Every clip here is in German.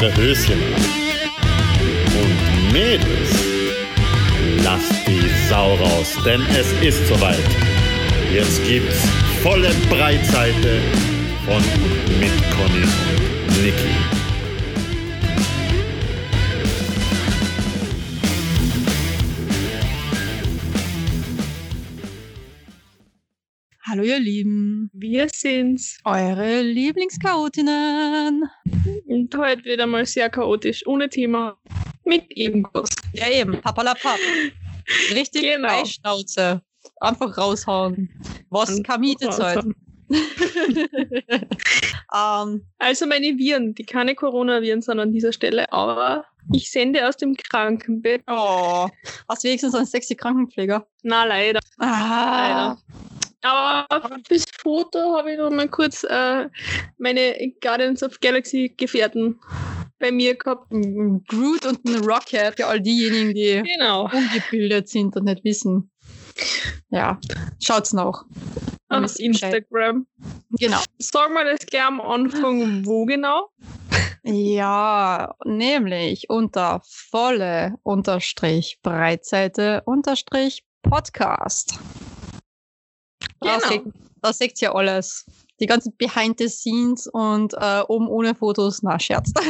Eure Höschen an. Und Mädels, lasst die Sau raus, denn es ist soweit. Jetzt gibt's volle Breitseite von und mit Conny und Niki. Hallo ihr Lieben, Wir sind's. eure Lieblingschaotinnen. Und heute wieder mal sehr chaotisch, ohne Thema, mit irgendwas. Ja eben, papalapap. Richtig Genau. Freischnauze. Einfach raushauen. Was keine Miete zahlt. ähm, Also meine Viren, die keine Coronaviren sind an dieser Stelle, aber ich sende aus dem Krankenbett. oh, hast du wenigstens einen sexy Krankenpfleger? Na leider. Ah, Aber fürs Foto habe ich noch mal kurz äh, meine Guardians of Galaxy Gefährten bei mir gehabt. ein Groot und ein Rocket für all diejenigen, die Genau. ungebildet sind und nicht wissen. Ja, schaut's noch. Auf Bescheid. Instagram. Genau. Sagen wir das gleich am Anfang, wo genau? Ja, nämlich unter volle unterstrich Breitseite unterstrich Podcast. Da, Genau. seht, da seht ihr alles. Die ganzen Behind the Scenes und äh, oben ohne Fotos, na, Scherz.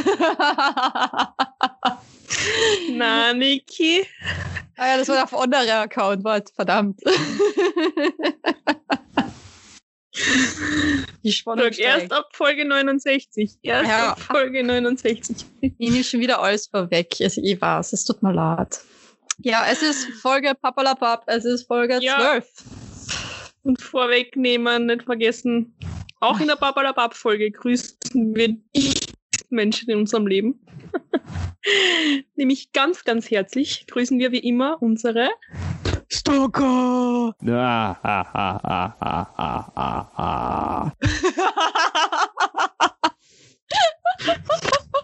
Na, Niki. ah ja, das war auf anderer Account, warte, verdammt. Die Spannung Sag, erst ab Folge 69. Erst Ja. ab Folge 69. Ich nehme schon wieder alles vorweg. Also, ich weiß, es tut mir leid. Ja, es ist Folge Papalapap, es ist Folge Ja. 12. Und vorwegnehmen, nicht vergessen, auch in der Babalabab-Folge grüßen wir die Menschen in unserem Leben. Nämlich ganz, ganz herzlich grüßen wir wie immer unsere Stalker!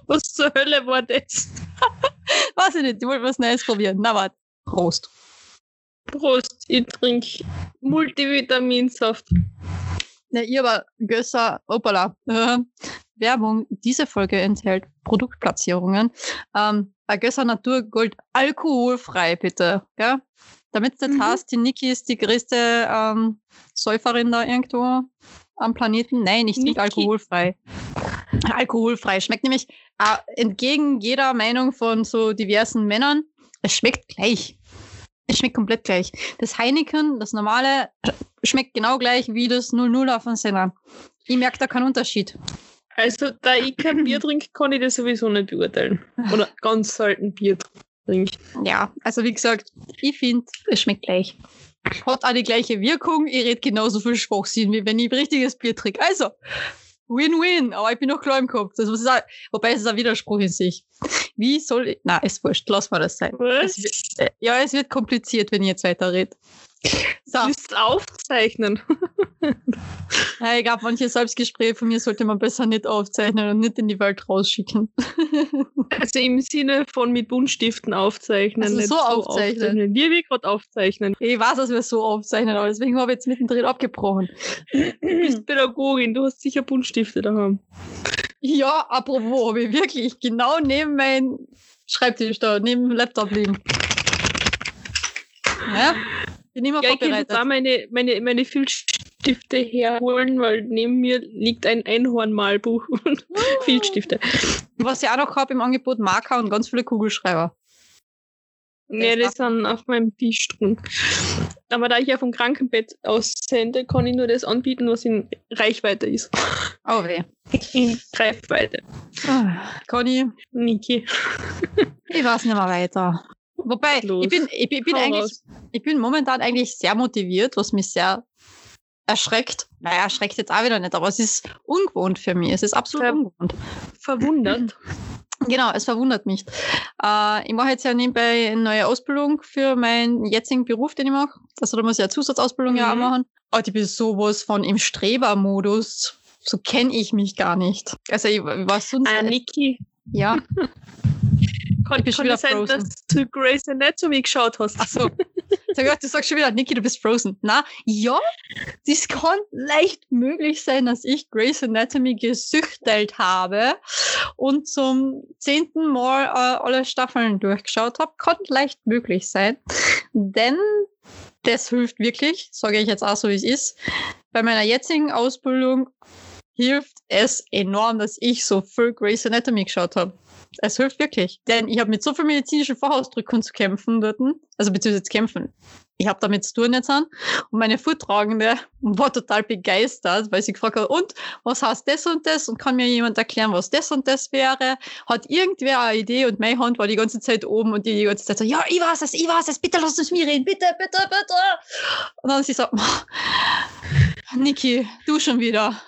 Was zur Hölle war das? Weiß ich nicht, ich wollte was Neues probieren. Na, warte. Prost. Prost, ich trinke Multivitaminsaft. Na, ihr aber Gösser, opala. Äh, Werbung. Diese Folge enthält Produktplatzierungen. Ähm, Gösser Naturgold alkoholfrei, bitte. Ja? Damit es nicht Mhm. heißt, die Niki ist die größte ähm, Säuferin da irgendwo am Planeten. Nein, ich trinke alkoholfrei. Alkoholfrei. Schmeckt nämlich äh, entgegen jeder Meinung von so diversen Männern, es schmeckt gleich. Es schmeckt komplett gleich. Das Heineken, das normale, schmeckt genau gleich wie das 00 auf dem Senner. Ich merke da keinen Unterschied. Also, da ich kein Bier trinke, kann ich das sowieso nicht beurteilen. Oder ganz selten Bier trinke. Ja, also wie gesagt, ich finde, es schmeckt gleich. Hat auch die gleiche Wirkung. Ich rede genauso viel Schwachsinn, wie wenn ich richtiges Bier trinke. Also, Win-Win, aber ich bin noch klar im Kopf. Das ist auch, wobei es ist ein Widerspruch in sich. Wie soll ich. Na, ist wurscht, lass mal das sein. Was? Es wird, äh, ja, es wird kompliziert, wenn ich jetzt weiter rede. So, Du musst aufzeichnen. ja, ich glaube, manche Selbstgespräche von mir sollte man besser nicht aufzeichnen und nicht in die Welt rausschicken. Also im Sinne von mit Buntstiften aufzeichnen. Also nicht so aufzeichnen. Wie wir gerade aufzeichnen. Ich weiß, dass wir so aufzeichnen, aber deswegen habe ich jetzt mittendrin abgebrochen. Du bist Pädagogin, du hast sicher Buntstifte daheim. Ja, apropos, habe ich wirklich genau neben meinem Schreibtisch da, neben dem Laptop liegen. Ja, bin immer Ja, ich kann jetzt auch vorbereitet. meine, meine, meine Filzstifte herholen, weil neben mir liegt ein Einhornmalbuch und Filzstifte. Was ich auch noch habe im Angebot, Marker und ganz viele Kugelschreiber. Ja, die sind auf meinem Tisch drin. Aber da ich ja vom Krankenbett aus sende, kann ich nur das anbieten, was in Reichweite ist. Oh weh. In Greifweite. Ah, Conny, Niki. ich weiß nicht mehr weiter. Wobei, Los. ich bin, ich bin, ich bin Hau eigentlich, raus. ich bin momentan eigentlich sehr motiviert, was mich sehr erschreckt. Naja, erschreckt jetzt auch wieder nicht, aber es ist ungewohnt für mich. Es ist absolut Ja. ungewohnt. Verwundert. Genau, es verwundert mich. Äh, ich mache jetzt ja nebenbei eine neue Ausbildung für meinen jetzigen Beruf, den ich mache. Also da muss ich ja Zusatzausbildung ja auch Mhm. machen. Aber ich bin sowas von im Strebermodus. So kenne ich mich gar nicht. Also ich, ich war sonst... Ah, Niki. ja. Kann, Ich schon wieder sein, frozen. dass du Grey's Anatomy geschaut hast? Ach so. Sag ich, du sagst schon wieder, Niki, du bist frozen. Na, ja, das kann leicht möglich sein, dass ich Grey's Anatomy gesüchtelt habe und zum zehnten Mal äh, alle Staffeln durchgeschaut habe. Kann leicht möglich sein. Denn das hilft wirklich, sage ich jetzt auch so, wie es ist. Bei meiner jetzigen Ausbildung hilft es enorm, dass ich so viel Grey's Anatomy geschaut habe. Es hilft wirklich. Denn ich habe mit so vielen medizinischen Fachausdrücken zu kämpfen dort, also beziehungsweise zu kämpfen. Ich habe damit zu tun jetzt an. Und meine Vortragende war total begeistert, weil sie gefragt hat, und was heißt das und das? Und kann mir jemand erklären, was das und das wäre? Hat irgendwer eine Idee und meine Hand war die ganze Zeit oben und die die ganze Zeit so, ja, ich weiß es, ich weiß es, bitte lass uns mir reden, bitte, bitte, bitte. Und dann sie so, Niki, du schon wieder.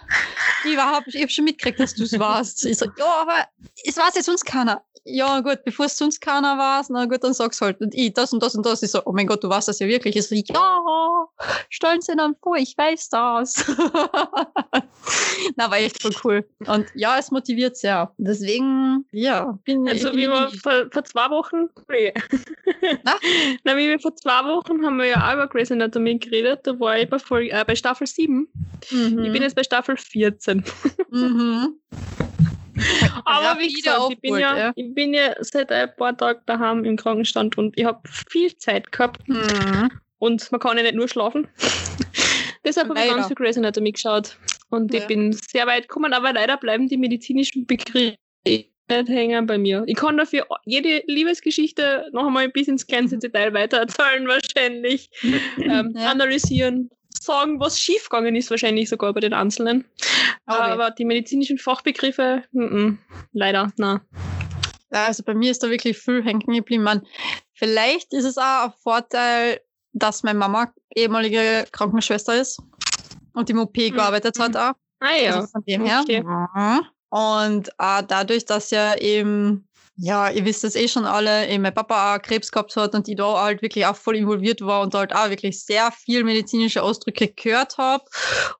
Ich, war, ich habe schon mitgekriegt, dass du es warst. Ich so, ja, aber es weiß jetzt sonst keiner ja gut, bevor es sonst keiner war, na gut, dann sag's halt. Und ich, das und das und das. Ich so, oh mein Gott, du weißt das ja wirklich. Ich so, ja, stellen Sie dann vor, ich weiß das. na, war echt voll cool. Und ja, es motiviert sehr. Deswegen, ja, bin Also, wie wir vor, vor zwei Wochen, nee. Na? na, wie wir vor zwei Wochen haben wir ja auch über Grey's Anatomy geredet. Da war ich bei, Folge, äh, bei Staffel 7. Mhm. Ich bin jetzt bei Staffel 14. mhm. Aber wie gesagt, ich bin, ja, ja, ich bin ja seit ein paar Tagen daheim im Krankenstand und ich habe viel Zeit gehabt. Mhm. Und man kann ja nicht nur schlafen. Deshalb habe ich ganz viel Grey's Anatomy geschaut. Und ja. ich bin sehr weit gekommen, aber leider bleiben die medizinischen Begriffe nicht hängen bei mir. Ich kann dafür jede Liebesgeschichte noch einmal bis ins kleinste Detail weiter erzählen, wahrscheinlich. ähm, ja. Analysieren, sagen, was schiefgegangen ist, wahrscheinlich sogar bei den Einzelnen. Okay. Aber die medizinischen Fachbegriffe, m -m, leider, na. Also bei mir ist da wirklich viel hängen geblieben. Man, vielleicht ist es auch ein Vorteil, dass meine Mama ehemalige Krankenschwester ist und im OP mhm. gearbeitet hat auch. Ah ja. Also von dem her. Okay. Und äh, dadurch, dass ja eben ja, ihr wisst das eh schon alle, eh, mein Papa auch Krebs gehabt hat und ich da halt wirklich auch voll involviert war und halt auch wirklich sehr viel medizinische Ausdrücke gehört habe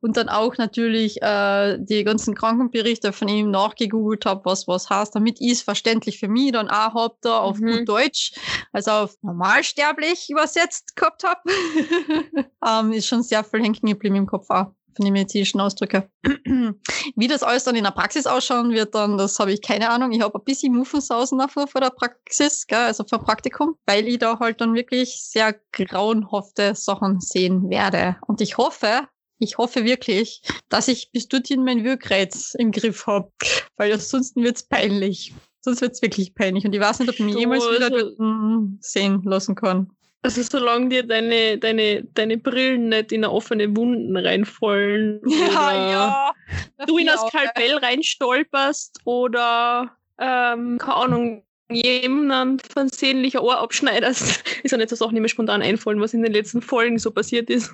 und dann auch natürlich äh, die ganzen Krankenberichte von ihm nachgegoogelt habe, was was heißt, damit ich es verständlich für mich dann auch hab da auf mhm. gut Deutsch, also auf normalsterblich übersetzt gehabt habe, ähm, ist schon sehr viel hängen geblieben im Kopf auch von den medizinischen Ausdrücke. Wie das alles dann in der Praxis ausschauen wird, dann, das habe ich keine Ahnung. Ich habe ein bisschen Muffensausen davor vor der Praxis, gell, also vor Praktikum, weil ich da halt dann wirklich sehr grauenhafte Sachen sehen werde. Und ich hoffe, ich hoffe wirklich, dass ich bis dorthin mein Wirkreiz im Griff habe, weil ansonsten wird's peinlich. Sonst wird's wirklich peinlich. Und ich weiß nicht, ob ich mich jemals wieder also, sehen lassen kann. Also solange dir deine, deine, deine Brillen nicht in eine offene Wunden reinfallen. Ja, ja. Du in das Skalpell ja. reinstolperst oder ähm, keine Ahnung, jemanden versehentlich ein Ohr abschneidest, ist ja nicht so Sachen, die mir spontan einfallen, was in den letzten Folgen so passiert ist.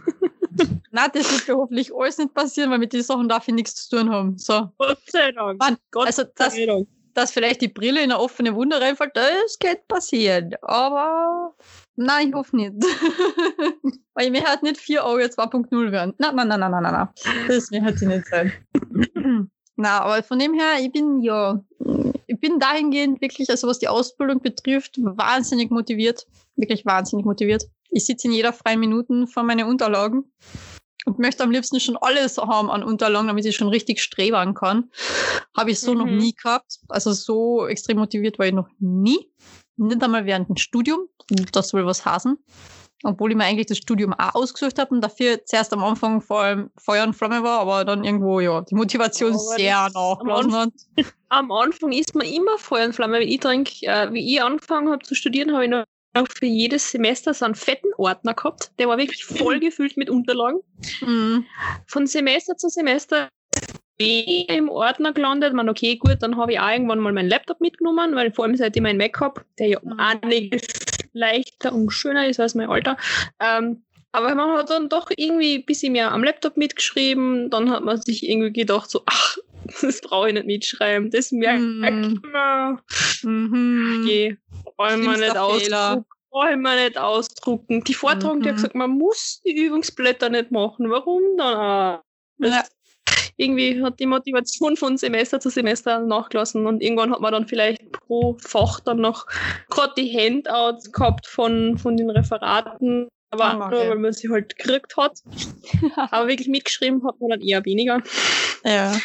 Na, das wird mir hoffentlich alles nicht passieren, weil mit den Sachen darf ich nichts zu tun haben. So. Gott sei Dank. Mann, Gott also das, sei Dank. dass vielleicht die Brille in eine offene Wunde reinfällt, das kann passieren. Aber Nein, ich hoffe nicht. Weil mir hat nicht 4 Euro 2.0 werden. Nein, nein, nein, nein, nein, nein. Das mir hat sie nicht sein. Na, aber von dem her, ich bin ja, ich bin dahingehend wirklich, also was die Ausbildung betrifft, wahnsinnig motiviert. Wirklich wahnsinnig motiviert. Ich sitze in jeder freien Minute vor meinen Unterlagen und möchte am liebsten schon alles haben an Unterlagen, damit ich schon richtig strebern kann. Habe ich so mhm. noch nie gehabt. Also so extrem motiviert war ich noch nie. Nicht einmal während dem Studium. Das will was heißen. Obwohl ich mir eigentlich das Studium auch ausgesucht habe und dafür zuerst am Anfang vor allem Feuer und Flamme war, aber dann irgendwo, ja, die Motivation aber sehr nachgelassen hat. Am Anfang ist man immer Feuer und Flamme. Wenn ich denke, äh, wie ich angefangen habe zu studieren, habe ich noch für jedes Semester so einen fetten Ordner gehabt. Der war wirklich voll gefüllt mit Unterlagen. Mhm. Von Semester zu Semester im Ordner gelandet. Man, okay, gut, dann habe ich auch irgendwann mal meinen Laptop mitgenommen, weil vor allem seit ich meinen Mac habe, der ja um einiges leichter und schöner ist als mein Alter. Ähm, aber man hat dann doch irgendwie ein bisschen mehr am Laptop mitgeschrieben. Dann hat man sich irgendwie gedacht, so, ach, das brauche ich nicht mitschreiben. Das merkt mm. man. Mhm. Okay, wir nicht ausdrucken. Brauchen wir nicht ausdrucken. Die Vortragung, mhm. hat gesagt, man muss die Übungsblätter nicht machen. Warum dann? Das ja irgendwie hat die Motivation von Semester zu Semester nachgelassen und irgendwann hat man dann vielleicht pro Fach dann noch gerade die Handouts gehabt von, von den Referaten Aber nur, weil man sie halt gekriegt hat. Aber wirklich mitgeschrieben hat man dann eher weniger. Ja.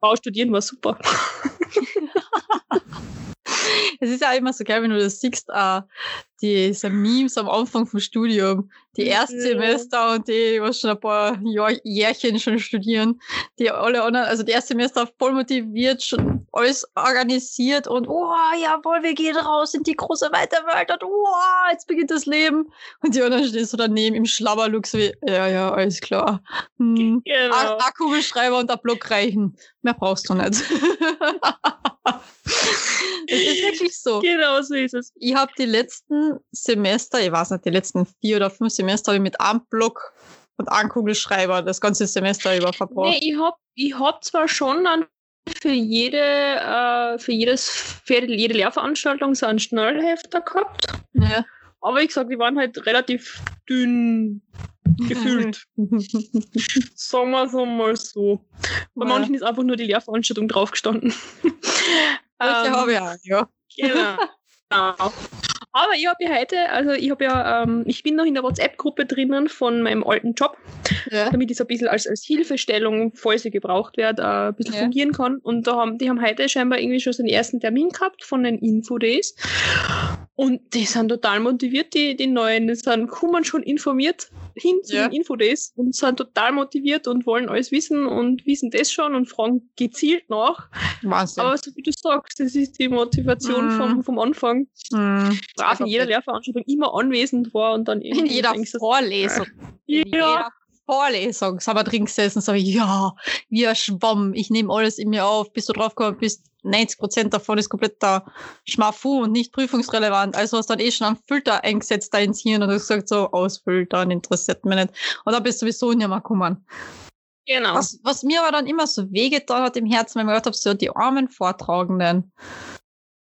Frau studieren war super. Es ist ja immer so geil, wenn du das siehst, uh, diese Memes am Anfang vom Studium, die Erstsemester und die, was schon ein paar Jahr, Jährchen schon studieren, die alle anderen, also die Erstsemester voll motiviert, schon alles organisiert und oh, jawohl, wir gehen raus in die große weite Welt und oh, jetzt beginnt das Leben. Und die anderen stehen so daneben im Schlabberlook, so wie, ja, ja, alles klar. Hm, genau. Akkubeschreiber und ein Block reichen. Mehr brauchst du nicht. Es ist wirklich so. Genau so ist es. Ich habe die letzten Semester, ich weiß nicht, die letzten vier oder fünf Semester habe ich mit einem Block und einem Kugelschreiber das ganze Semester über verbracht. Nee, ich habe ich hab zwar schon dann für jede, äh, für jedes, für jede Lehrveranstaltung so einen Schnellhefter gehabt. Ja. Aber wie gesagt, die waren halt relativ dünn gefühlt. Sagen wir es mal so. Bei ja. manchen ist einfach nur die Lehrveranstaltung draufgestanden. Das ähm, habe ich auch, ja. Genau. Aber ich habe ja heute, also ich habe ja, ähm, ich bin noch in der WhatsApp-Gruppe drinnen von meinem alten Job, ja. damit ich so ein bisschen als, als Hilfestellung, falls sie gebraucht wird, äh, ein bisschen ja. fungieren kann. Und da haben, die haben heute scheinbar irgendwie schon so den ersten Termin gehabt von den Info-Days. Und die sind total motiviert, die, die Neuen. Die sind, kommen schon informiert hin zu ja. den Infodays und sind total motiviert und wollen alles wissen und wissen das schon und fragen gezielt nach. Wahnsinn. Aber so wie du sagst, das ist die Motivation mm. vom, vom Anfang. Mm. Brav in jeder Lehrveranstaltung immer anwesend war und dann in jeder Vorlesung. Ja. In jeder Vorlesung sind wir drin gesessen, sage ich, ja, wie ein Schwamm, ich nehme alles in mir auf, bis du draufgekommen bist, 90 Prozent davon ist komplett da Schmafu und nicht prüfungsrelevant. Also hast du dann eh schon einen Filter eingesetzt da ins Hirn und hast gesagt, so, ausfiltern, interessiert mich nicht. Und dann bist du sowieso nicht mehr gekommen. Genau. Was, was mir aber dann immer so wehgetan hat im Herzen, wenn man gehört habe, so die armen Vortragenden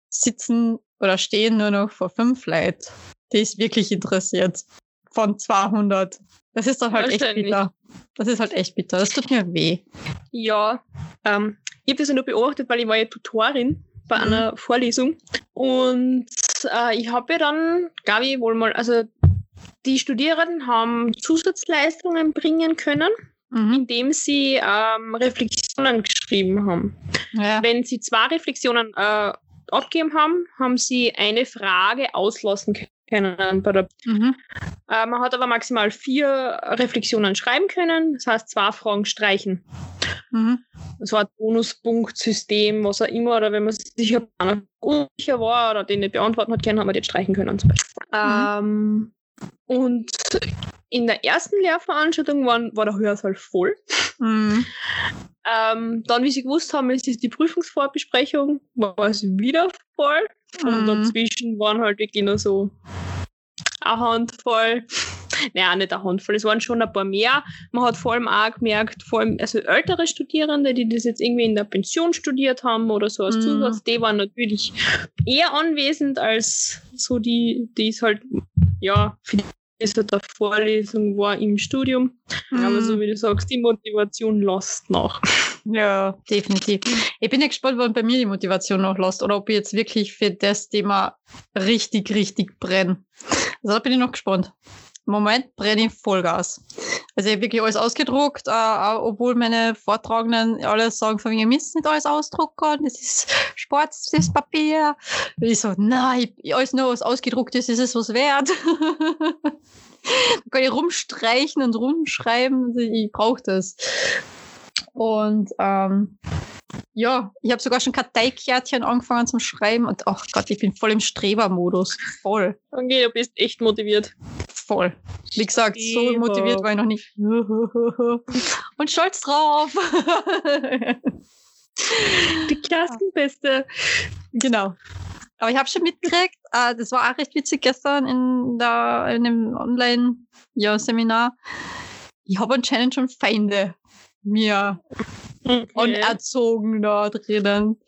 sitzen oder stehen nur noch vor fünf Leuten, die ist wirklich interessiert. Von 200. Das ist doch halt echt bitter. Das ist halt echt bitter. Das tut mir weh. Ja, ähm, ich habe das ja nur beobachtet, weil ich war ja Tutorin bei mhm. einer Vorlesung. Und äh, ich habe ja dann, glaube ich, wohl mal, also die Studierenden haben Zusatzleistungen bringen können, mhm. indem sie ähm, Reflexionen geschrieben haben. Ja. Wenn sie zwei Reflexionen äh, abgegeben haben, haben sie eine Frage auslassen Bei der, mhm. äh, man hat aber maximal vier Reflexionen schreiben können, das heißt zwei Fragen streichen. Mhm. So ein Bonuspunktsystem, was auch immer, oder wenn man sich unsicher war oder den nicht beantworten hat können, haben wir den streichen können zum Beispiel. Mhm. Ähm, und in der ersten Lehrveranstaltung waren, war der Hörsaal voll. Mhm. Ähm, dann, wie sie gewusst haben, es ist die Prüfungsvorbesprechung, war es wieder voll. Und mhm. dazwischen waren halt wirklich nur so eine Handvoll. Naja, nicht eine Handvoll, es waren schon ein paar mehr. Man hat vor allem auch gemerkt, vor allem also ältere Studierende, die das jetzt irgendwie in der Pension studiert haben oder so als mhm. Zusatz, die waren natürlich eher anwesend als so die, die es halt, ja, für die es halt eine Vorlesung war im Studium. Mhm. Aber so wie du sagst, die Motivation lässt nach. Ja, definitiv. Ich bin ja gespannt, wann bei mir die Motivation noch lässt oder ob ich jetzt wirklich für das Thema richtig, richtig brenne. Also da bin ich noch gespannt. Im Moment brenne ich Vollgas. Also ich habe wirklich alles ausgedruckt, äh, obwohl meine Vortragenden alle sagen, von mir, ihr müsst nicht alles ausdrucken, das ist schwarzes Papier. Und ich so, nein, alles nur was ausgedruckt ist, ist es was wert. da kann ich rumstreichen und rumschreiben, ich brauche das. Und ähm, ja, ich habe sogar schon Karteikärtchen angefangen zum Schreiben und ach Gott, ich bin voll im Strebermodus. Voll. Okay, du bist echt motiviert. Voll. Wie gesagt, Streber. so motiviert war ich noch nicht. Und stolz drauf. Die Klassenbeste. Genau. Aber ich habe schon mitgekriegt, äh, das war auch recht witzig gestern in, der, in einem Online-Seminar. ich habe anscheinend schon Feinde mir okay. da drinnen.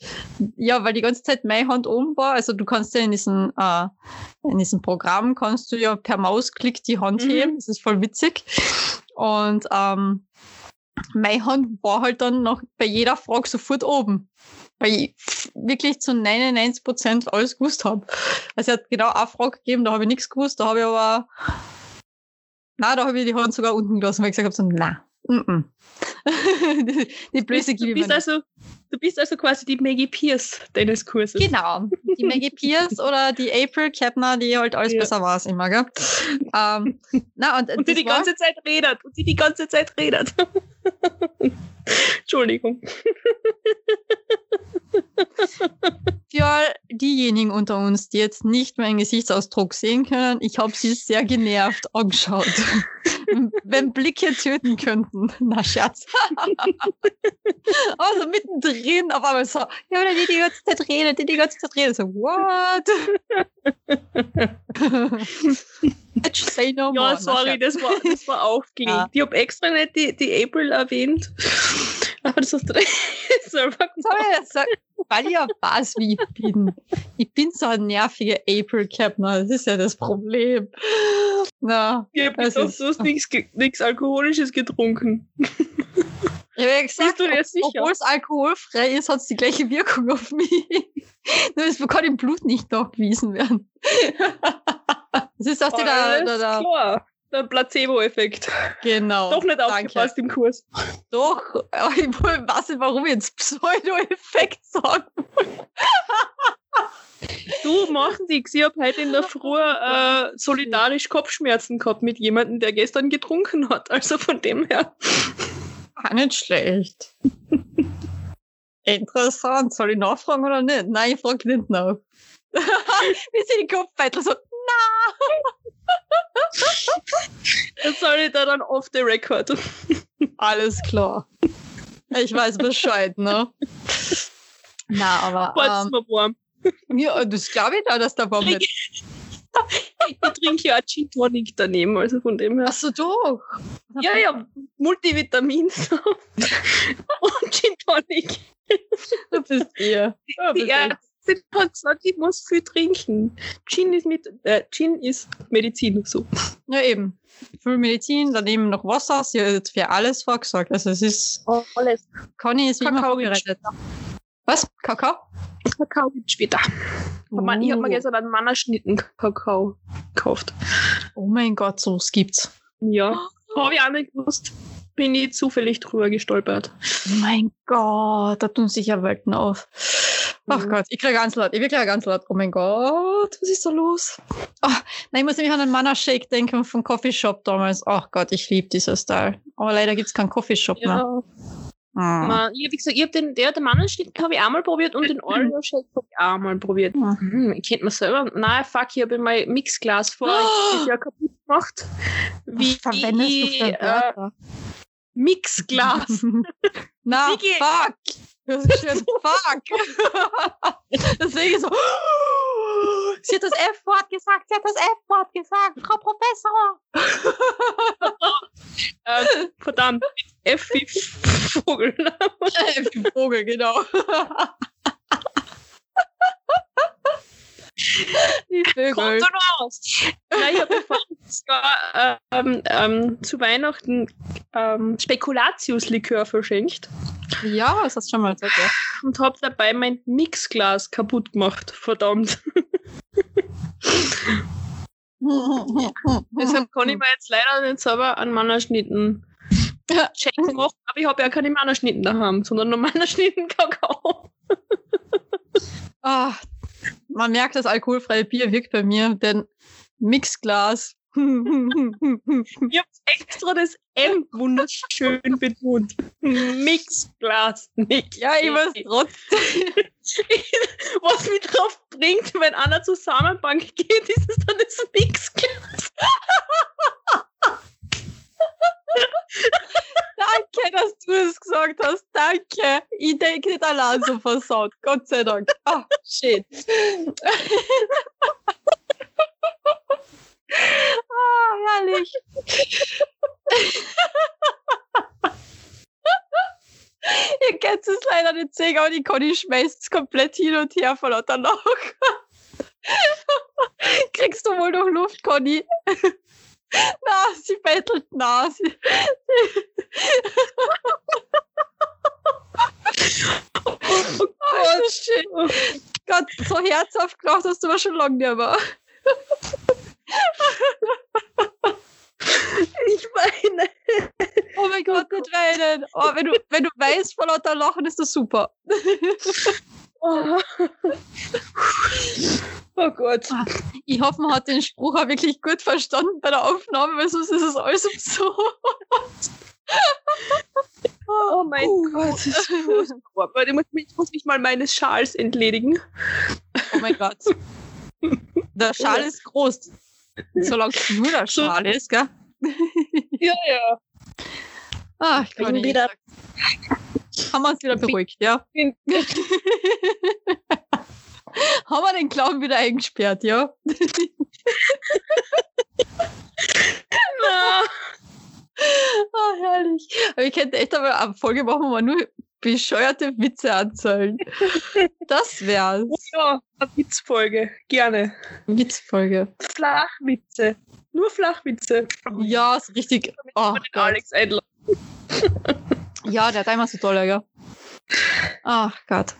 Ja, weil die ganze Zeit meine Hand oben war. Also du kannst ja in diesem, äh, in diesem Programm kannst du ja per Mausklick die Hand mhm. heben. Das ist voll witzig. Und ähm, meine Hand war halt dann noch bei jeder Frage sofort oben. Weil ich wirklich zu 99 Prozent alles gewusst habe. Also er hat genau eine Frage gegeben, da habe ich nichts gewusst, da habe ich aber Na, da habe ich die Haare sogar unten gelassen, weil ich gesagt habe, so, na, mm -mm. die, Blöße du, gebe bist ich mir nicht. also, du bist also quasi die Maggie Pierce deines Kurses. Genau. Die Maggie Pierce oder die April Kepner, die halt alles Ja. besser weiß immer, gell? Ähm, na, und, Und die die war- ganze Zeit redet. Und die die ganze Zeit redet. Entschuldigung. Für diejenigen unter uns, die jetzt nicht meinen Gesichtsausdruck sehen können, ich habe sie sehr genervt angeschaut. Wenn Blicke töten könnten. Na, Scherz. also mittendrin auf einmal so, ja, oder die die ganze Zeit redet, die die ganze Zeit redet. So, what? Say no more. Ja, Na, sorry, das war, das war aufgelegt. Ja. Ich habe extra nicht die, die April erwähnt. Aber das hast du selber gemacht. ich jetzt sagen? Weil ich ja weiß, wie ich bin. Ich bin so ein nerviger April Capner. Das ist ja das Problem. Na, Ich habe Das gedacht, ist- du hast nichts Alkoholisches getrunken. ich habe ja gesagt, obwohl es alkoholfrei ist, hat es die gleiche Wirkung auf mich. Nur es kann im Blut nicht nachgewiesen werden. Das ist auch der, der, der, der Placebo-Effekt. genau. Doch nicht danke. aufgepasst im Kurs. Doch, aber ich weiß nicht, warum ich jetzt Pseudo-Effekt sagen. Du machst nix. Ich habe heute in der Früh äh, solidarisch Kopfschmerzen gehabt mit jemandem, der gestern getrunken hat. Also von dem her. Ah, nicht schlecht. Interessant. Soll ich nachfragen oder nicht? Nein, ich frage nicht nach. Wie sie die Kopfbeitel so, Das soll ich da dann off the record. alles klar. Ich weiß Bescheid, ne? Na, aber ähm, mal warm. ja, das glaube ich da, dass der Baum nicht. Ich trinke ja Gin Tonic daneben, also von dem her. Achso, doch. Ja, ja, Multivitamin und Gin Tonic. Du bist ihr. Du Die bist. Ärztin hat gesagt, ich muss viel trinken. Gin ist, mit, äh, Gin ist Medizin. So. Ja, eben. Viel Medizin, daneben noch Wasser. Sie hat jetzt für alles vorgesorgt. Also es ist, Alles. Conny ist wie immer Kakao vorbereitet. Was? Kakao? Kakao gibt später. Man, Ich habe mir Uh. gestern einen Mannerschnitten Kakao gekauft. Oh mein Gott, so's gibt's. Ja. Habe ich auch nicht gewusst. Bin ich zufällig drüber gestolpert. Oh mein Gott, da tun sich ja Welten auf. Ach Mhm. Gott, ich kriege ganz laut, ich kriege ganz laut. Oh mein Gott, was ist da los? Ach, nein, ich muss nämlich an den Mana Shake denken vom Coffeeshop damals. Ach Gott, ich liebe dieser Style. Aber leider gibt's keinen Coffeeshop mehr. Ja, Hm. man, ich habe gesagt, ich hab den, der, der Mannerschnitten habe ich einmal probiert und den Oreo Shake habe ich auch mal probiert. Mhm. Hm, ich kennt man selber. Nein, fuck, ich habe mein Mixglas vor oh. Jahr kaputt gemacht. Wie Was verwendest du für äh? Mixglas. Na, fuck! Das ist schön, fuck! Deswegen so. Sie hat das F-Wort gesagt, sie hat das F-Wort gesagt, Frau Professor! äh, verdammt, F wie Vogel. F wie Vogel, genau. Die Vögel. Kommt so raus. Nein, ich habe voriges Jahr ähm, ähm, zu Weihnachten ähm, Spekulatius-Likör verschenkt Ja, das hast du schon mal gesagt, ja. und habe dabei mein Mixglas kaputt gemacht. Verdammt. Deshalb kann ich mir jetzt leider nicht selber einen Mannerschnitten Check machen, aber ich habe ja keine Mannerschnitten daheim, sondern nur Mannerschnitten Kakao. Ah, man merkt, das alkoholfreie Bier wirkt bei mir, denn Mixglas. Ich habe extra das M wunderschön betont. Mixglas, nicht. ja, ich weiß trotzdem. Was mich drauf bringt, wenn einer zur Samenbank geht, ist es dann das Mixglas. Danke, dass du es gesagt hast. Danke. Ich denke nicht allein so versaut. Gott sei Dank. Ah, shit. ah, herrlich. Ihr kennt es leider nicht sehen, aber die Conny schmeißt es komplett hin und her vor lauter Lachen. Kriegst du wohl noch Luft, Conny? Na, sie bettelt na. Sie, Oh oh. Gott, so herzhaft gelacht hast du aber schon lange nicht mehr. Ich meine. Oh mein Gott, nicht weinen. Oh, wenn, du, wenn du weißt vor lauter Lachen, ist das super. Oh, oh Gott. Ich hoffe, man hat den Spruch auch wirklich gut verstanden bei der Aufnahme, weil sonst ist es alles absurd. Oh mein Uh. Gott. Das ist furchtbar. Ich muss, ich muss mich mal meines Schals entledigen. Oh mein Gott. Der Schal ist groß. Solange es nur der Schal ist, gell? Ja, ja. Ah, ich kann Bin nicht. wieder- Haben wir uns wieder beruhigt, ja? Haben wir den Clown wieder eingesperrt, ja? Ah, herrlich. Aber ich könnte echt eine Folge machen, wo wir nur bescheuerte Witze anzahlen. Das wär's. ja, eine Witzfolge. Gerne. Witzfolge. Flachwitze. Nur Flachwitze. Ja, ist richtig. Oh, Den. Alex. Ja, der hat immer so toller, ja. Ach Gott.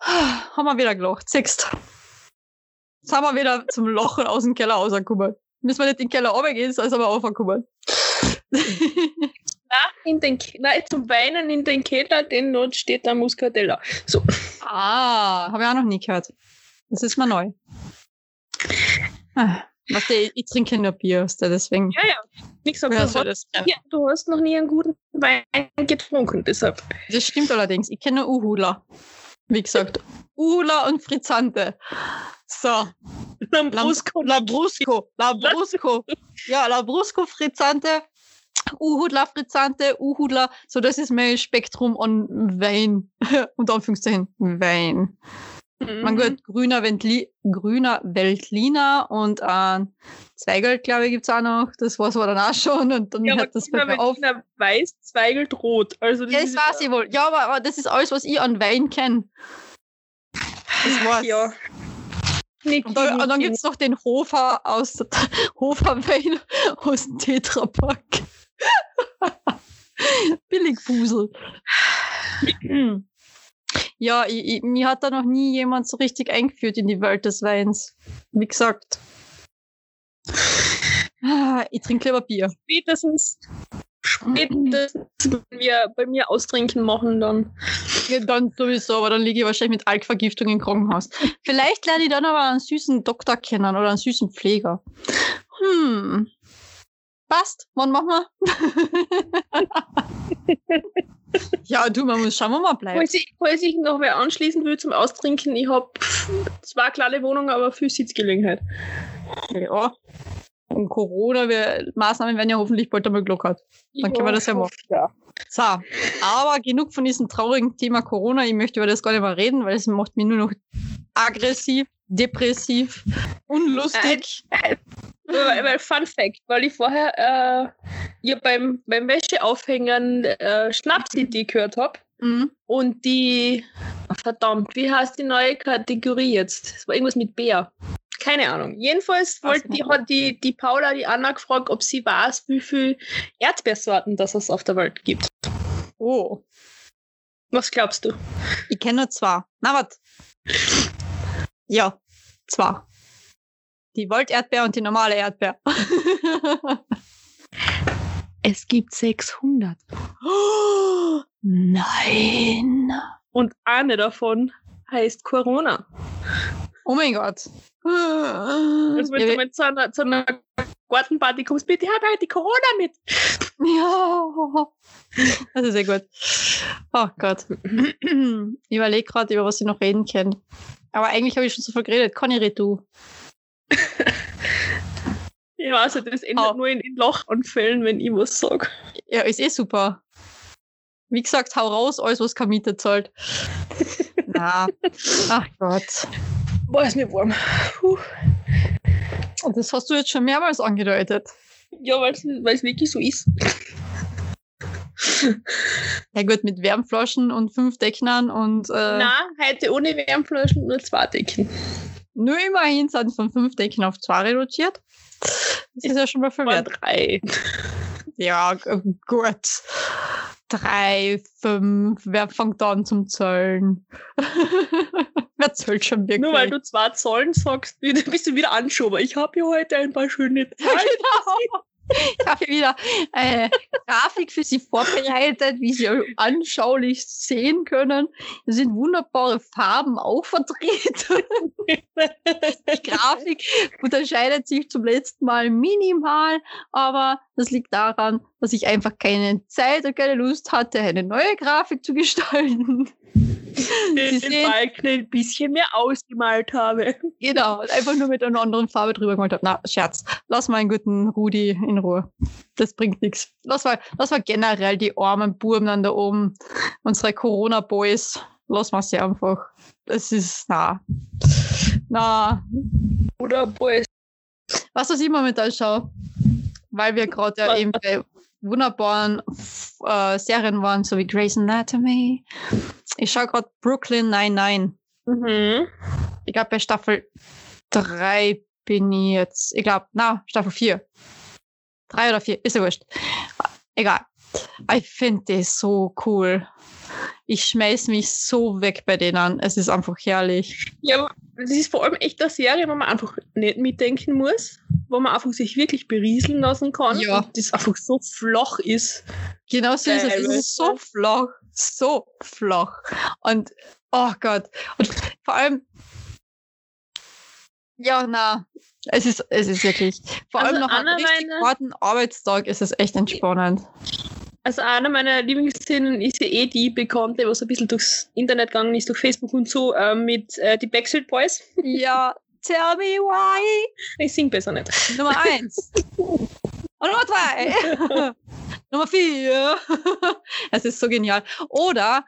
Haben wir wieder gelacht. Siehst. Jetzt haben wir wieder zum Lochen aus dem Keller rausgekommen. Müssen wir nicht in den Keller runtergehen, sonst sind wir aufgekommen. In den, nein, zum Weinen in den Keller, denn dort steht der Muscatella. So. ah, habe ich auch noch nie gehört. Das ist mal neu. Ah, Was ich, ich trinke nur Bier, deswegen. Ja, ja. Gesagt, Ja, hast, das, ja, du hast noch nie einen guten Wein getrunken, deshalb. das stimmt allerdings. Ich kenne nur Uhula. Wie gesagt. Uhula und Frizzante. So. Lambrusco. Labrusco. Labrusco. ja, Labrusco Frizzante. Uhudla Frizzante, Uhudla. So, das ist mein Spektrum an Wein. Unter Anführungszeichen Wein. Man Mhm. gut, grüner, Ventli grüner Veltliner und ein Zweigelt, glaube ich, gibt's auch noch. Das war's aber dann auch schon. Und dann Ja, hört das bei mir auf. Weiß, Zweigelt rot. Also das Ja, das weiß ich wohl. Ja, aber, aber das ist alles, was ich an Wein kenne. Das war's. Ja. Niki, Und dann, dann Niki. gibt's noch den Hofer aus der Hofer Wein aus dem Tetrapack. Billigfusel. ja, ich, ich, mir hat da noch nie jemand so richtig eingeführt in die Welt des Weins. Wie gesagt. Ah, Ich trinke lieber Bier. spätestens, spätestens, wenn wir bei mir austrinken machen, dann. Ja, dann sowieso, aber dann liege ich wahrscheinlich mit Alkvergiftung im Krankenhaus. Vielleicht lerne ich dann aber einen süßen Doktor kennen oder einen süßen Pfleger. Hm. Passt. Wann machen wir? ja, du, man muss schauen, wo man bleibt. Falls ich, falls ich noch wer anschließen will zum Austrinken, ich habe zwar kleine Wohnungen, aber viel Sitzgelegenheit. Ja. Und Corona, wir, Maßnahmen werden ja hoffentlich bald einmal gelockert. Dann können wir das ja machen. Ja. So, aber genug von diesem traurigen Thema Corona. Ich möchte über das gar nicht mehr reden, weil es macht mich nur noch aggressiv, depressiv, unlustig. Weil, weil Fun Fact, weil ich vorher äh, ja beim, beim Wäscheaufhängern äh, Schnaps-CD gehört habe. Mhm. Und die, verdammt, wie heißt die neue Kategorie jetzt? Es war irgendwas mit Bär. Keine Ahnung. Jedenfalls wollte die, hat die, die Paula die Anna gefragt, ob sie weiß, wie viel Erdbeersorten das es auf der Welt gibt. Oh, Was glaubst du? ich kenne nur zwei. Na, was? Ja, zwei. Die Volt-Erdbeer und die normale Erdbeer. Es gibt 600. oh, nein. Und eine davon heißt Corona. Oh mein Gott. Also wenn ja, du mal zu einer, zu einer Gartenparty kommst, bitte hab halt die Corona mit. Ja, das ist sehr gut. Oh Gott. Ich überlege gerade, über was ich noch reden kann. Aber eigentlich habe ich schon so viel geredet. Conny, red du. Weiß nicht, das endet Oh. nur in, in Lachanfällen, wenn ich was sage. Ja, ist eh super. Wie gesagt, hau raus, alles, was keine Miete zahlt. Na, ach Gott. Boah, ist mir warm. Puh. Und das hast du jetzt schon mehrmals angedeutet. Ja, weil es wirklich so ist. Ja gut, mit Wärmflaschen und fünf Decknern und äh, Na, heute ohne Wärmflaschen nur zwei Decken. Nur immerhin sind von fünf Decken auf zwei reduziert. Das ist ja schon mal viel wert. drei. Ja, gut. Drei, fünf, wer fängt an zum Zählen? wer erzählt schon wirklich. Nur weil du zwei Zahlen sagst, bist du wieder anschober. Ich habe hier heute ein paar schöne Zahlen. genau. Ich habe hier wieder eine Grafik für Sie vorbereitet, wie Sie anschaulich sehen können. Es sind wunderbare Farben auch vertreten. Die Grafik unterscheidet sich zum letzten Mal minimal, aber das liegt daran, dass ich einfach keine Zeit und keine Lust hatte, eine neue Grafik zu gestalten. Den, den Balken ein bisschen mehr ausgemalt habe. Genau, und einfach nur mit einer anderen Farbe drüber gemalt habe. Na, Scherz. Lass mal einen guten Rudi in Ruhe. Das bringt nichts. Lass mal, lass mal generell die armen Buben dann da oben, unsere Corona-Boys. Lass mal sie einfach. Das ist, na. Na. Oder Boys. Was, was ich momentan schaue, weil wir gerade ja eben bei wunderbaren äh, Serien waren, so wie Grey's Anatomy. Ich schaue gerade Brooklyn 99. Mhm. Ich glaube, bei Staffel 3 bin ich jetzt. Ich glaube, na, Staffel 4. 3 oder 4, ist ja wurscht. Egal. Ich finde das so cool. Ich schmeiß mich so weg bei denen. Es ist einfach herrlich. Ja, aber das ist vor allem echt eine Serie, wo man einfach nicht mitdenken muss, wo man einfach sich wirklich berieseln lassen kann. Ja. Und das einfach so flach ist. Genau so ist es. Es ist so flach. So flach. Und, oh Gott. Und vor allem, ja, na, es ist, es ist wirklich, vor Also allem nach einem richtig harten Arbeitstag ist es echt entspannend. Also eine meiner Lieblingsszenen ist ja eh die bekannte, was ein bisschen durchs Internet gegangen ist, durch Facebook und so, äh, mit äh, die Backstreet Boys. Ja, tell me why. Ich sing besser nicht. Nummer eins. Und Nummer drei. Nummer vier. Es ist so genial. Oder,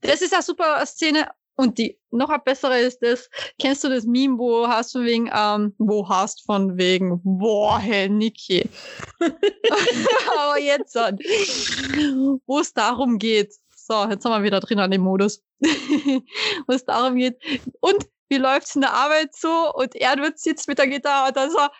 das ist eine super Szene. Und die noch eine bessere ist das, kennst du das Meme, wo hast du wegen, ähm, wo hast von wegen, boah, hey, Niki. Aber jetzt, dann, wo es darum geht. So, jetzt sind wir wieder drin an dem Modus. wo es darum geht. Und wie läuft's in der Arbeit so? Und er wird sitzt mit der Gitarre und dann so, ah!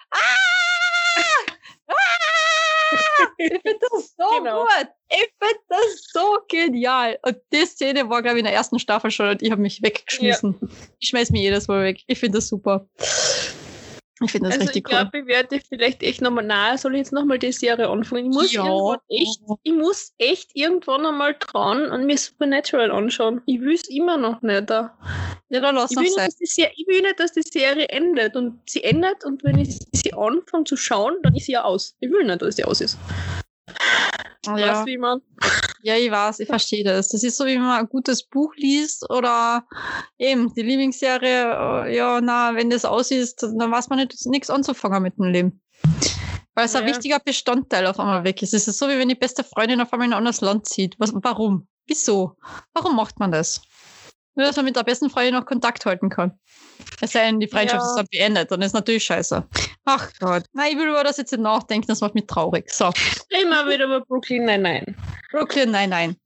Ich finde das so Genau. gut. Ich finde das so genial. Und die Szene war, glaube ich, in der ersten Staffel schon und ich habe mich weggeschmissen. Ich schmeiß mich jedes Mal weg. Ich finde das super. Ich finde das also ich richtig cool. glaube, ich werde vielleicht echt nochmal, na, soll ich jetzt nochmal die Serie anfangen? Ich muss Ja. irgendwann echt, ich muss echt irgendwann einmal dran und mir Supernatural anschauen. Ich will es immer noch nicht. Da. Ja, dann lass Ich will, nicht, sein. dass die Serie, ich will nicht, dass die Serie endet und sie endet und wenn ich sie anfange zu schauen, dann ist sie ja aus. Ich will nicht, dass sie aus ist. Ja. Weißt wie man? Ja, ich weiß, ich verstehe das. Das ist so, wie wenn man ein gutes Buch liest oder eben die Lieblingsserie, äh, ja, na, wenn das aus ist, dann weiß man nicht nichts anzufangen mit dem Leben. Weil es ein Ja. wichtiger Bestandteil auf einmal weg ist. Es ist so, wie wenn die beste Freundin auf einmal in ein anderes Land zieht. Was, warum? Wieso? Warum macht man das? Nur, dass man mit der besten Freundin noch Kontakt halten kann. Es sei denn, die Freundschaft Ja. ist dann beendet, dann ist natürlich scheiße. Ach Gott. Nein, ich will über das jetzt nicht nachdenken, das macht mich traurig. So. Immer wieder über Brooklyn, nein, nein. Brooklyn, nein, nein.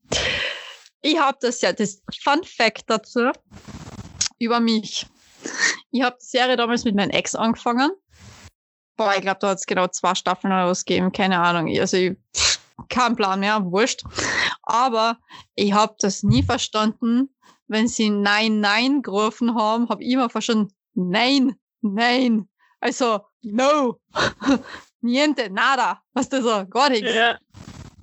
Ich habe das ja, das Fun Fact dazu über mich. Ich habe die Serie damals mit meinem Ex angefangen. Boah, ich glaube, da hat es genau zwei Staffeln oder was gegeben, keine Ahnung. Also, ich, kein Plan mehr, wurscht. Aber ich habe das nie verstanden, wenn sie Nein, Nein gerufen haben, habe ich immer verstanden, Nein, Nein. Also, no. Niente, nada. Was das so, gar nichts. Ja.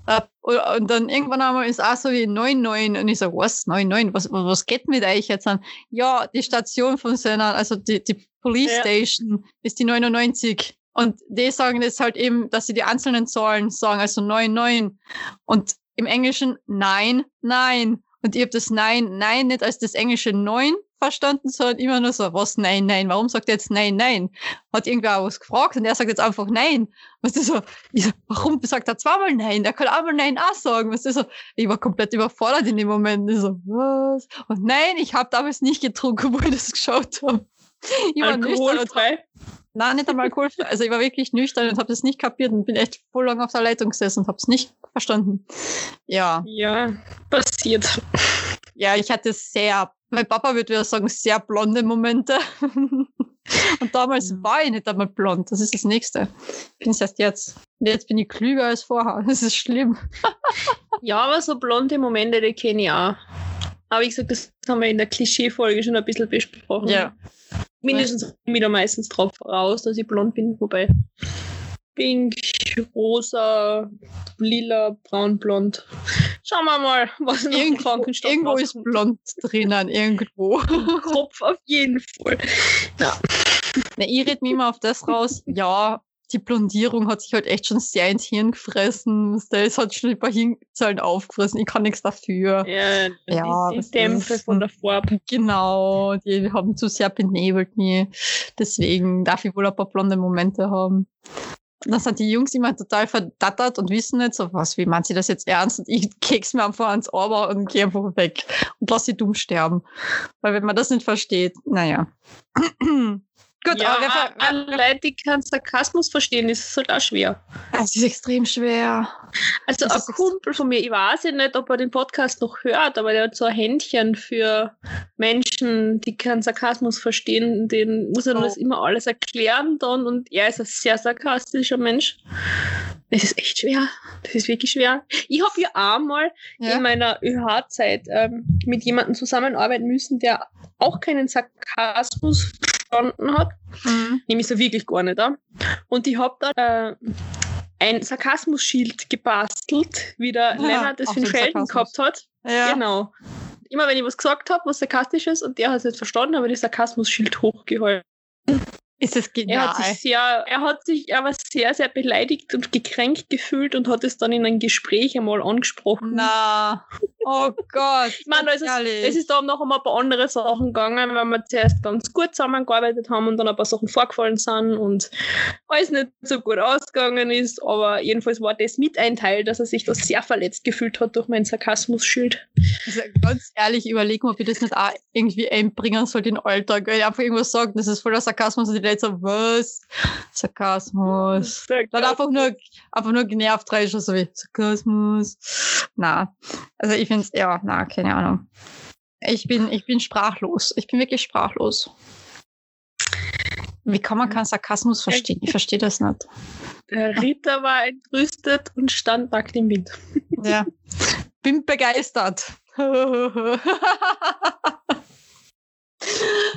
Äh, Und, dann irgendwann einmal ist auch so wie 9-9 und ich sag, was, 9-9, was, was geht mit euch jetzt an? Ja, die Station von seiner, also die, die Police Ja. Station ist die 99. Und die sagen das halt eben, dass sie die einzelnen Zahlen sagen, also 9-9. Und im Englischen nein, nein. Und ich habe das nein, nein nicht als das englische 9 verstanden, sondern immer nur so, was, nein, nein, warum sagt er jetzt nein, nein? Hat irgendwer auch was gefragt und er sagt jetzt einfach nein. Was ist so, ich so, warum sagt er zweimal nein? Der kann einmal nein auch sagen. Was ist so, ich war komplett überfordert in dem Moment. Ich so, was? Und nein, ich habe damals nicht getrunken, wo ich das geschaut habe. Ich war Alkoholfrei. Nein, nicht einmal alkoholfrei. Also ich war wirklich nüchtern und habe das nicht kapiert und bin echt voll lang auf der Leitung gesessen und habe es nicht verstanden. Ja, Ja, passiert. ja, ich hatte sehr, mein Papa würde wieder sagen, sehr blonde Momente. und damals war ich nicht einmal blond. Das ist das Nächste. Ich bin es erst jetzt. Und jetzt bin ich klüger als vorher. Das ist schlimm. Ja, aber so blonde Momente, die kenne ich auch. Aber wie gesagt, das haben wir in der Klischee-Folge schon ein bisschen besprochen. Ja. Mindestens wieder meistens drauf raus, dass ich blond bin, wobei pink, rosa, lila, braun, blond. Schauen wir mal, was im Irgendwo, Krankenstoff irgendwo ist blond drinnen, irgendwo. Kopf auf jeden Fall. Na, ich rede mir immer auf das raus, ja, die Blondierung hat sich halt echt schon sehr ins Hirn gefressen. Das hat schon ein paar Hirnzellen aufgefressen. Ich kann nichts dafür. Ja, Ja, die, das die Dämpfe ist- von der Farbe. Genau, die haben zu sehr benebelt mich. Deswegen darf ich wohl ein paar blonde Momente haben. Und dann sind die Jungs immer total verdattert und wissen nicht so, was, wie meint sie das jetzt ernst? Und ich keks mir einfach ans Ohr und gehe einfach weg und lass sie dumm sterben. Weil wenn man das nicht versteht, naja. Gut, ja, aber an Leute, die keinen Sarkasmus verstehen, ist es halt auch schwer. es ist extrem schwer. Also Das ein Kumpel von mir, ich weiß ja nicht, ob er den Podcast noch hört, aber der hat so ein Händchen für Menschen, die keinen Sarkasmus verstehen. Den muss er Oh. das immer alles erklären dann und er ist ein sehr sarkastischer Mensch. Das ist echt schwer. Das ist wirklich schwer. Ich habe ja einmal Ja? in meiner ÖH-Zeit ähm, mit jemandem zusammenarbeiten müssen, der auch keinen Sarkasmus verstanden hat. Mhm. Nämlich so wirklich gar nicht. Und ich habe dann äh, ein Sarkasmus-Schild gebastelt, wie der Ja, Lennart es auf für den den Felden gehabt hat. Ja. Genau. Immer wenn ich was gesagt habe, was sarkastisch ist und der hat es nicht verstanden, habe ich das Sarkasmus-Schild hochgehalten. Ist es Er genial. hat sich sehr, er hat sich, er war sehr, sehr beleidigt und gekränkt gefühlt und hat es dann in einem Gespräch einmal angesprochen. Na, oh Gott. Ich meine, ist es, es ist da noch um ein paar andere Sachen gegangen, weil wir zuerst ganz gut zusammengearbeitet haben und dann ein paar Sachen vorgefallen sind und alles nicht so gut ausgegangen ist. Aber jedenfalls war das mit ein Teil, dass er sich da sehr verletzt gefühlt hat durch mein Sarkasmus-Schild. Also ganz ehrlich, überlegen, ob ich das nicht auch irgendwie einbringen sollte in den Alltag. Weil ich einfach irgendwas sagen, das ist voller Sarkasmus und So, was? Sarkasmus. Dann einfach nur, einfach nur genervt rein, so wie Sarkasmus. Na, also ich finde ja, na, keine Ahnung. Ich bin, ich bin sprachlos. Ich bin wirklich sprachlos. Wie kann man keinen Sarkasmus verstehen? Ich verstehe das nicht. Der Ritter war entrüstet und stand nackt im Wind. Ja. Bin begeistert.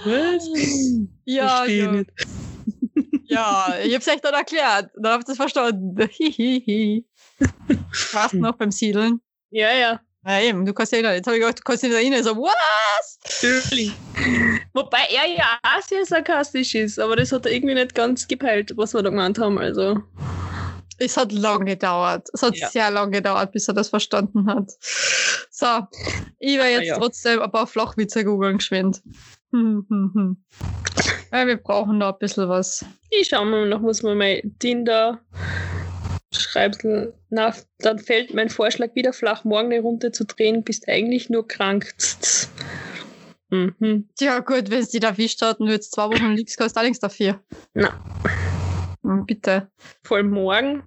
Was? ja, Verstehe ja. nicht. Ja, ich hab's euch dann erklärt. Dann habt ihr es verstanden. Hihihi. Warst noch beim Siedeln? Ja, ja. Ja, eben, du kannst ja erinnern. Jetzt habe ich gedacht, du kannst nicht erinnern. So, was? Natürlich. Wobei er ja auch sehr sarkastisch ist, aber das hat er irgendwie nicht ganz gepeilt, was wir da gemeint haben. Also, Es hat lang gedauert. Es hat Ja. sehr lang gedauert, bis er das verstanden hat. So, ich werde jetzt ja. trotzdem ein paar Flachwitze googeln geschwind. Hm, hm, hm. Ja, wir brauchen da ein bisschen was. ich schau mal noch, muss man mal Tinder Schreibsel. Na, dann fällt mein Vorschlag wieder flach, morgen eine Runde zu drehen, bist eigentlich nur krank. Mhm. Tja, gut, wenn es die da erwischt hat und du jetzt zwei Wochen liegst, kannst du auch nichts dafür. Na. Hm, Bitte. Vor morgen,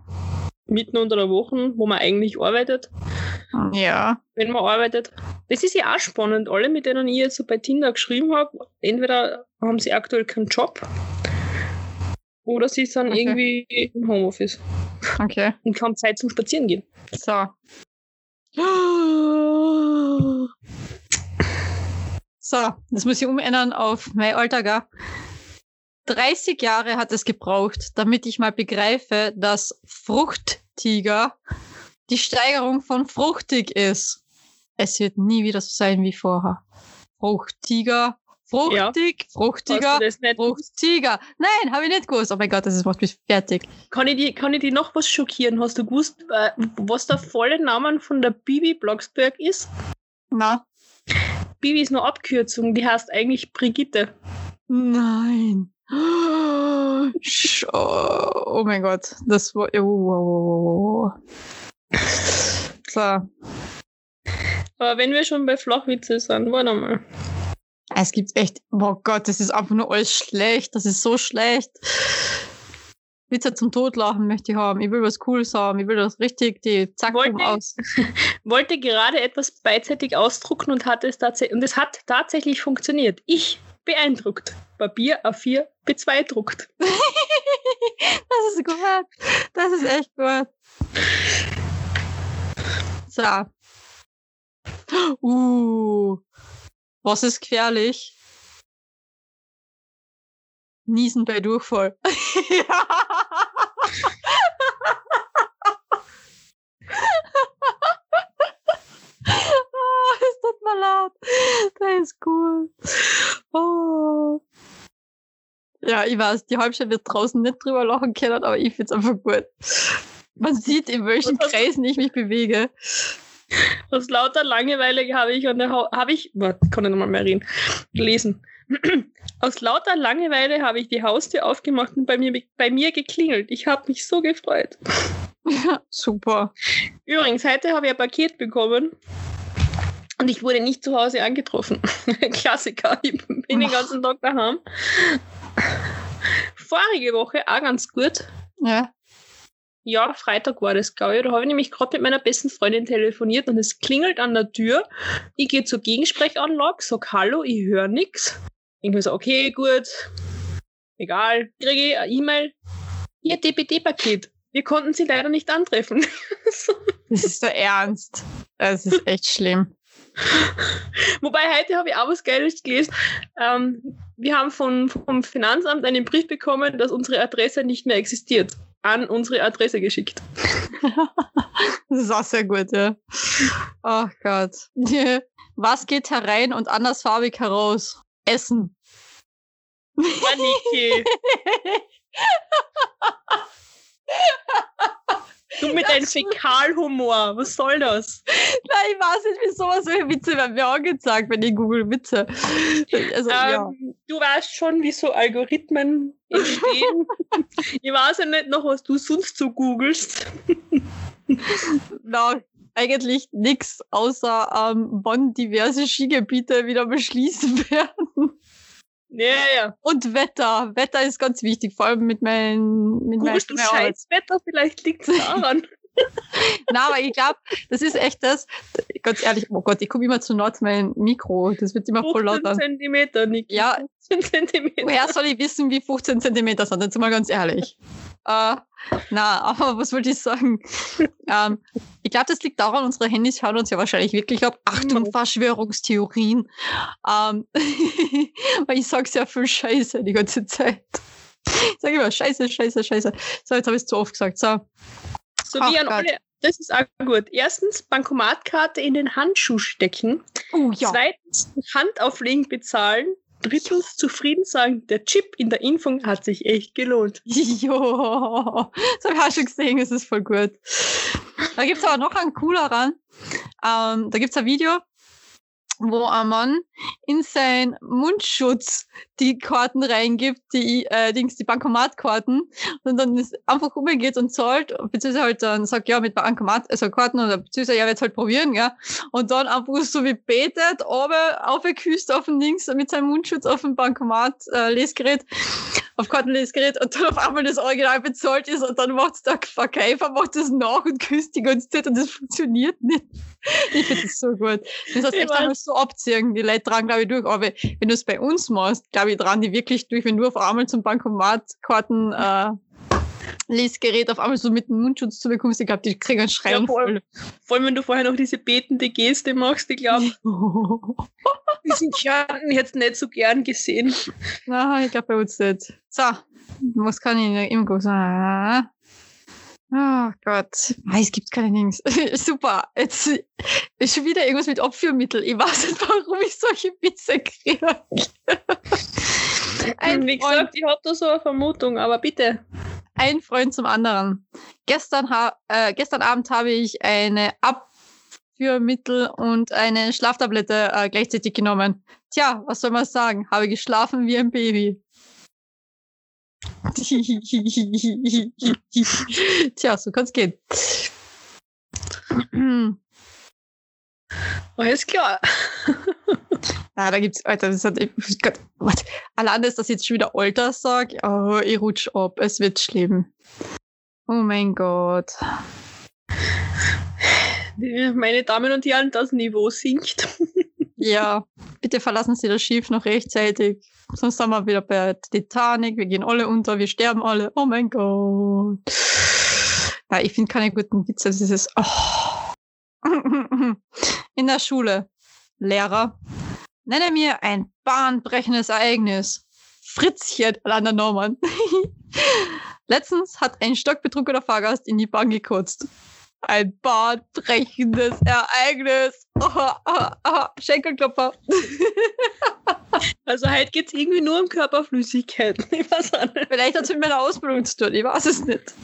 mitten unter der Woche, wo man eigentlich arbeitet, Ja. wenn man arbeitet. Das ist ja auch spannend. Alle, mit denen ich jetzt so bei Tinder geschrieben habe, entweder haben sie aktuell keinen Job oder sie sind Okay. irgendwie im Homeoffice Okay. und haben Zeit zum Spazieren gehen. So. So, das muss ich umändern auf mein Alter, gell? 30 Jahre hat es gebraucht, damit ich mal begreife, dass Fruchttiger die Steigerung von fruchtig ist. Es wird nie wieder so sein wie vorher. Fruchtiger, fruchtig, fruchtiger, das nicht fruchtiger. Nein, habe ich nicht gewusst. Oh mein Gott, das ist macht mich fertig. Kann ich, die, kann ich die noch was schockieren? Hast du gewusst, äh, was der volle Name von der Bibi Blocksberg ist? Na? Bibi ist nur Abkürzung, die heißt eigentlich Brigitte. Nein. Oh, oh mein Gott, das war. Oh, oh, oh, oh. So, Aber wenn wir schon bei Flachwitze sind, warte mal. es gibt echt. Oh Gott, das ist einfach nur alles schlecht. Das ist so schlecht. Witze zum Totlachen möchte ich haben. Ich will was Cooles haben. Ich will das richtig, die Zack Wollte- aus. Wollte gerade etwas beidseitig ausdrucken und hatte es tatsächlich und es hat tatsächlich funktioniert. Ich beeindruckt. Papier A4 B2 druckt. Das ist gut. Das ist echt gut. So. Uh, was ist gefährlich? Niesen bei Durchfall. oh, es tut mir leid. Das ist cool. Ja, ich weiß, die Halbzeit wird draußen nicht drüber lachen können, aber ich finde es einfach gut. Man sieht, in welchen Kreisen ich mich bewege. Aus lauter Langeweile habe ich an der ha habe ich, warte, kann ich nochmal mehr reden, lesen. Aus lauter Langeweile habe ich die Haustür aufgemacht und bei mir, bei mir geklingelt. Ich habe mich so gefreut. Super. Übrigens, heute habe ich ein Paket bekommen und ich wurde nicht zu Hause angetroffen. Klassiker, ich bin den ganzen Tag daheim. Vorige Woche auch ganz gut. Ja. Ja, Freitag war das, glaube ich. Da habe ich nämlich gerade mit meiner besten Freundin telefoniert und es klingelt an der Tür. Ich gehe zur Gegensprechanlage, sag Hallo, ich höre nichts. Ich mir so, okay, gut, egal. Kriege ich eine E-Mail. Ihr DPD-Paket. Wir konnten sie leider nicht antreffen. das ist der Ernst. Das ist echt schlimm. Wobei heute habe ich auch was Geiles gelesen. Ähm, wir haben von, vom Finanzamt einen Brief bekommen, dass unsere Adresse nicht mehr existiert an unsere Adresse geschickt. das ist auch sehr gut, ja. Ach oh Gott. Was geht herein und andersfarbig heraus? Essen. Maniki. Du mit deinem Fäkalhumor, was soll das? Nein, ich weiß nicht, wie sowas solche Witze werden mir angezeigt, wenn ich google Witze. Also, ähm, ja. Du weißt schon, wie so Algorithmen entstehen. ich weiß ja nicht noch, was du sonst so googelst. Na, eigentlich nichts, außer ähm, wann diverse Skigebiete wieder beschließen werden. Ja, ja. Und Wetter. Wetter ist ganz wichtig, vor allem mit meinen. Mit Googlest du Scheißwetter? Vielleicht liegt es daran. Na, aber ich glaube, das ist echt das. Ganz ehrlich, oh Gott, ich komme immer zu Nord mein Mikro. Das wird immer voll lauter. 15 Zentimeter, Niki. Ja. 15 Zentimeter. Woher soll ich wissen, wie 15 Zentimeter sind? Jetzt mal ganz ehrlich. Äh, na, aber was wollte ich sagen? ähm, ich glaube, das liegt daran, unsere Handys hören uns ja wahrscheinlich wirklich ab. Achtung, Verschwörungstheorien. Ähm, weil ich sage sehr viel Scheiße die ganze Zeit. Ich sage immer Scheiße, Scheiße, Scheiße. So, jetzt habe ich es zu oft gesagt. So. So wie an alle, das ist auch gut. Erstens, Bankomatkarte in den Handschuh stecken. Oh, ja. Zweitens, Hand auflegen bezahlen. Drittens, zufrieden sagen, der Chip in der Impfung hat sich echt gelohnt. Jo, das habe ich auch schon gesehen, das ist voll gut. Da gibt es aber noch einen cooleren. Ähm, da gibt es ein Video, wo ein Mann in sein Mundschutz die Karten reingibt, die äh, Dings, die Bankomatkarten und dann ist einfach umgeht und zahlt, beziehungsweise halt dann sagt, ja, mit Bankomat, also Karten oder beziehungsweise ja, jetzt halt probieren, ja. Und dann einfach so wie betet, aber aufgeküsst auf dem Dings mit seinem Mundschutz auf dem Bankomat äh, Lesgerät, auf Kartenlesgerät und dann auf einmal das Original bezahlt ist und dann macht's der Verkäufer, macht das nach und küsst die ganze Zeit und das funktioniert nicht. Ich finde das so gut. Das heißt, echt einmal so abziehen. Die Leute tragen, glaube ich, durch. Aber wenn du es bei uns machst, glaube ich, tragen die wirklich durch, wenn du auf einmal zum Bankomatkarten äh, Lesgerät auf einmal so mit dem Mundschutz zu bekommst, ich glaube, die kriegen einen Schrei. Ja, vor, allem, vor allem, wenn du vorher noch diese betende Geste machst, ich glaube, diesen Kärnten jetzt nicht so gern gesehen. Na, ich glaube bei uns nicht. So, was kann ich im sagen? Oh Gott. Ah, es gibt keine Dings. Super. Jetzt ist schon wieder irgendwas mit Abführmittel. Ich weiß nicht, warum ich solche Witze kriege. Ein Wie gesagt, ich habe da so eine Vermutung, aber bitte. Ein Freund zum anderen. Gestern, ha äh, gestern Abend habe ich eine Abführmittel und eine Schlaftablette äh, gleichzeitig genommen. Tja, was soll man sagen? Habe geschlafen wie ein Baby. Tja, so kann es gehen. Alles klar. Ja, da gibt's, Alter, das hat, Gott, what? Allein ist das jetzt schon wieder Alter sag, oh, ich rutsch ab, es wird schlimm. Oh mein Gott. Meine Damen und Herren, das Niveau sinkt. Ja, bitte verlassen Sie das Schiff noch rechtzeitig. Sonst sind wir wieder bei Titanic. Wir gehen alle unter, wir sterben alle. Oh mein Gott. Ja, ich finde keine guten Witze. Das ist es. Oh. in der Schule. Lehrer, nenne mir ein bahnbrechendes Ereignis. Fritzchen, Landa Norman. Letztens hat ein stockbetrunkener Fahrgast in die Bahn gekotzt. Ein bahnbrechendes Ereignis. Oh, oh, oh, Schenkelklopfer. Also heute geht es irgendwie nur um Körperflüssigkeiten. Ich weiß nicht. Vielleicht hat es mit meiner Ausbildung zu tun, ich weiß es nicht.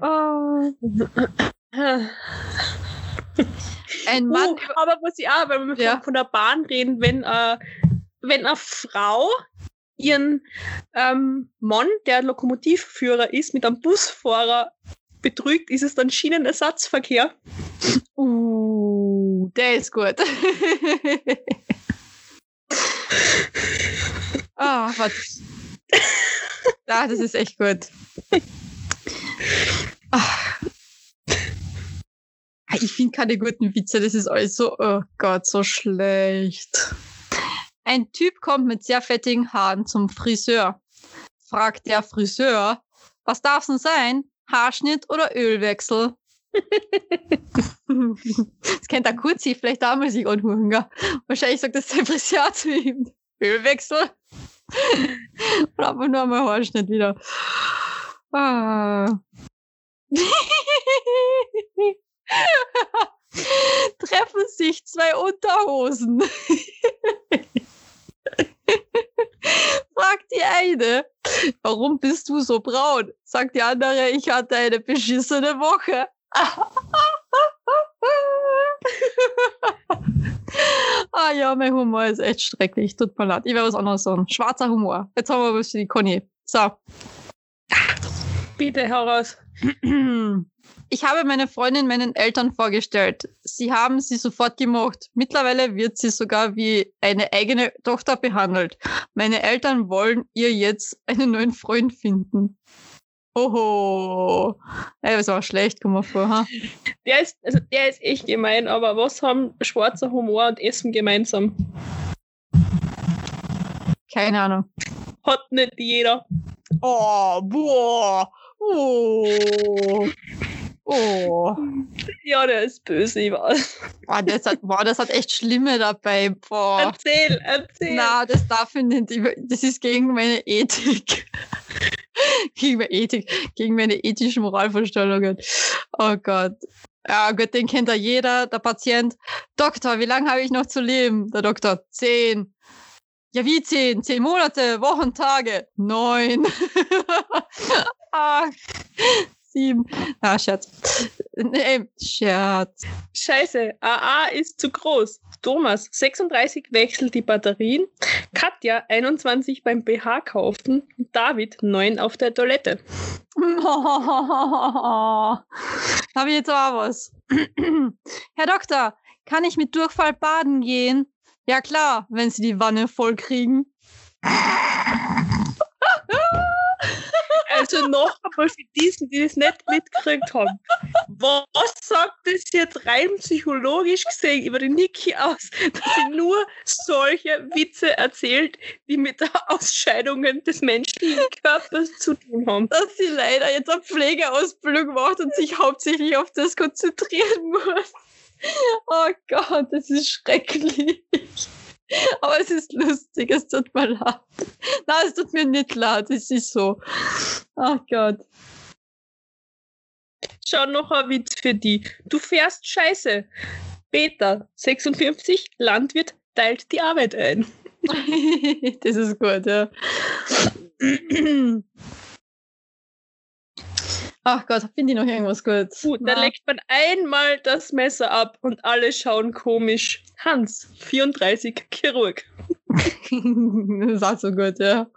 Oh. Ein Mann. Uh, aber was ich auch, wenn wir Ja. von, der Bahn reden, wenn, äh, wenn eine Frau ihren ähm, Mann, der Lokomotivführer ist, mit einem Busfahrer betrügt, ist es dann Schienenersatzverkehr. Uh, der ist gut. Ah, was? Ah, das ist echt gut. Ah. Ich finde keine guten Witze, das ist alles so, oh Gott, so schlecht. Ein Typ kommt mit sehr fettigen Haaren zum Friseur. Fragt der Friseur, was darf's denn sein? Haarschnitt oder Ölwechsel? das kennt er kurz, vielleicht da mal sich anhören. gell? Wahrscheinlich sagt das der Friseur zu ihm. Ölwechsel? Oder einfach nur einmal Haarschnitt wieder. Ah. Treffen sich zwei Unterhosen. Fragt die eine, warum bist du so braun? Sagt die andere, ich hatte eine beschissene Woche. ah ja, mein Humor ist echt schrecklich. Tut mir leid. Ich werde was anderes sagen. Schwarzer Humor. Jetzt haben wir was für die Conny. So. Bitte heraus. Ich habe meine Freundin meinen Eltern vorgestellt. Sie haben sie sofort gemocht. Mittlerweile wird sie sogar wie eine eigene Tochter behandelt. Meine Eltern wollen ihr jetzt einen neuen Freund finden. Oho. Ey, das war schlecht, komm mal vor. Ha? Der ist, also der ist echt gemein, aber was haben schwarzer Humor und Essen gemeinsam? Keine Ahnung. Hat nicht jeder. Oh, boah. Oh. Oh. Ja, der ist böse, ich weiß. Boah, das hat, boah, das hat echt Schlimme dabei. Boah. Erzähl, erzähl. Na, das darf ich nicht. Ich- Das ist gegen meine Ethik. gegen meine Ethik, gegen meine ethischen Moralvorstellungen. Oh Gott. Ja, gut, den kennt ja jeder. Der Patient. Doktor, wie lange habe ich noch zu leben? Der Doktor, zehn. Ja, wie zehn? Zehn Monate, Wochen, Tage. Neun. Acht. Sieben. Ah, Scherz. Nee, Scherz. Scheiße, AA ist zu groß. Thomas, 36 wechselt die Batterien. Katja, 21 beim BH kaufen. David, 9 auf der Toilette. Habe ich jetzt auch was. Herr Doktor, kann ich mit Durchfall baden gehen? Ja klar, wenn Sie die Wanne voll kriegen. Also noch einmal für diesen, die das nicht mitgekriegt haben. Was sagt das jetzt rein psychologisch gesehen über die Niki aus, dass sie nur solche Witze erzählt, die mit der Ausscheidungen des menschlichen Körpers zu tun haben? Dass sie leider jetzt eine Pflegeausbildung macht und sich hauptsächlich auf das konzentrieren muss. Oh Gott, das ist schrecklich. Aber es ist lustig, es tut mir leid. Nein, es tut mir nicht leid, es ist so. Ach Gott. Schau noch ein Witz für die. Du fährst scheiße. Peter, 56, Landwirt, teilt die Arbeit ein. das ist gut, ja. Ach Gott, finde ich noch irgendwas gut? Gut, da leckt man einmal das Messer ab und alle schauen komisch. Hans, 34, Chirurg. das ist auch so gut, ja.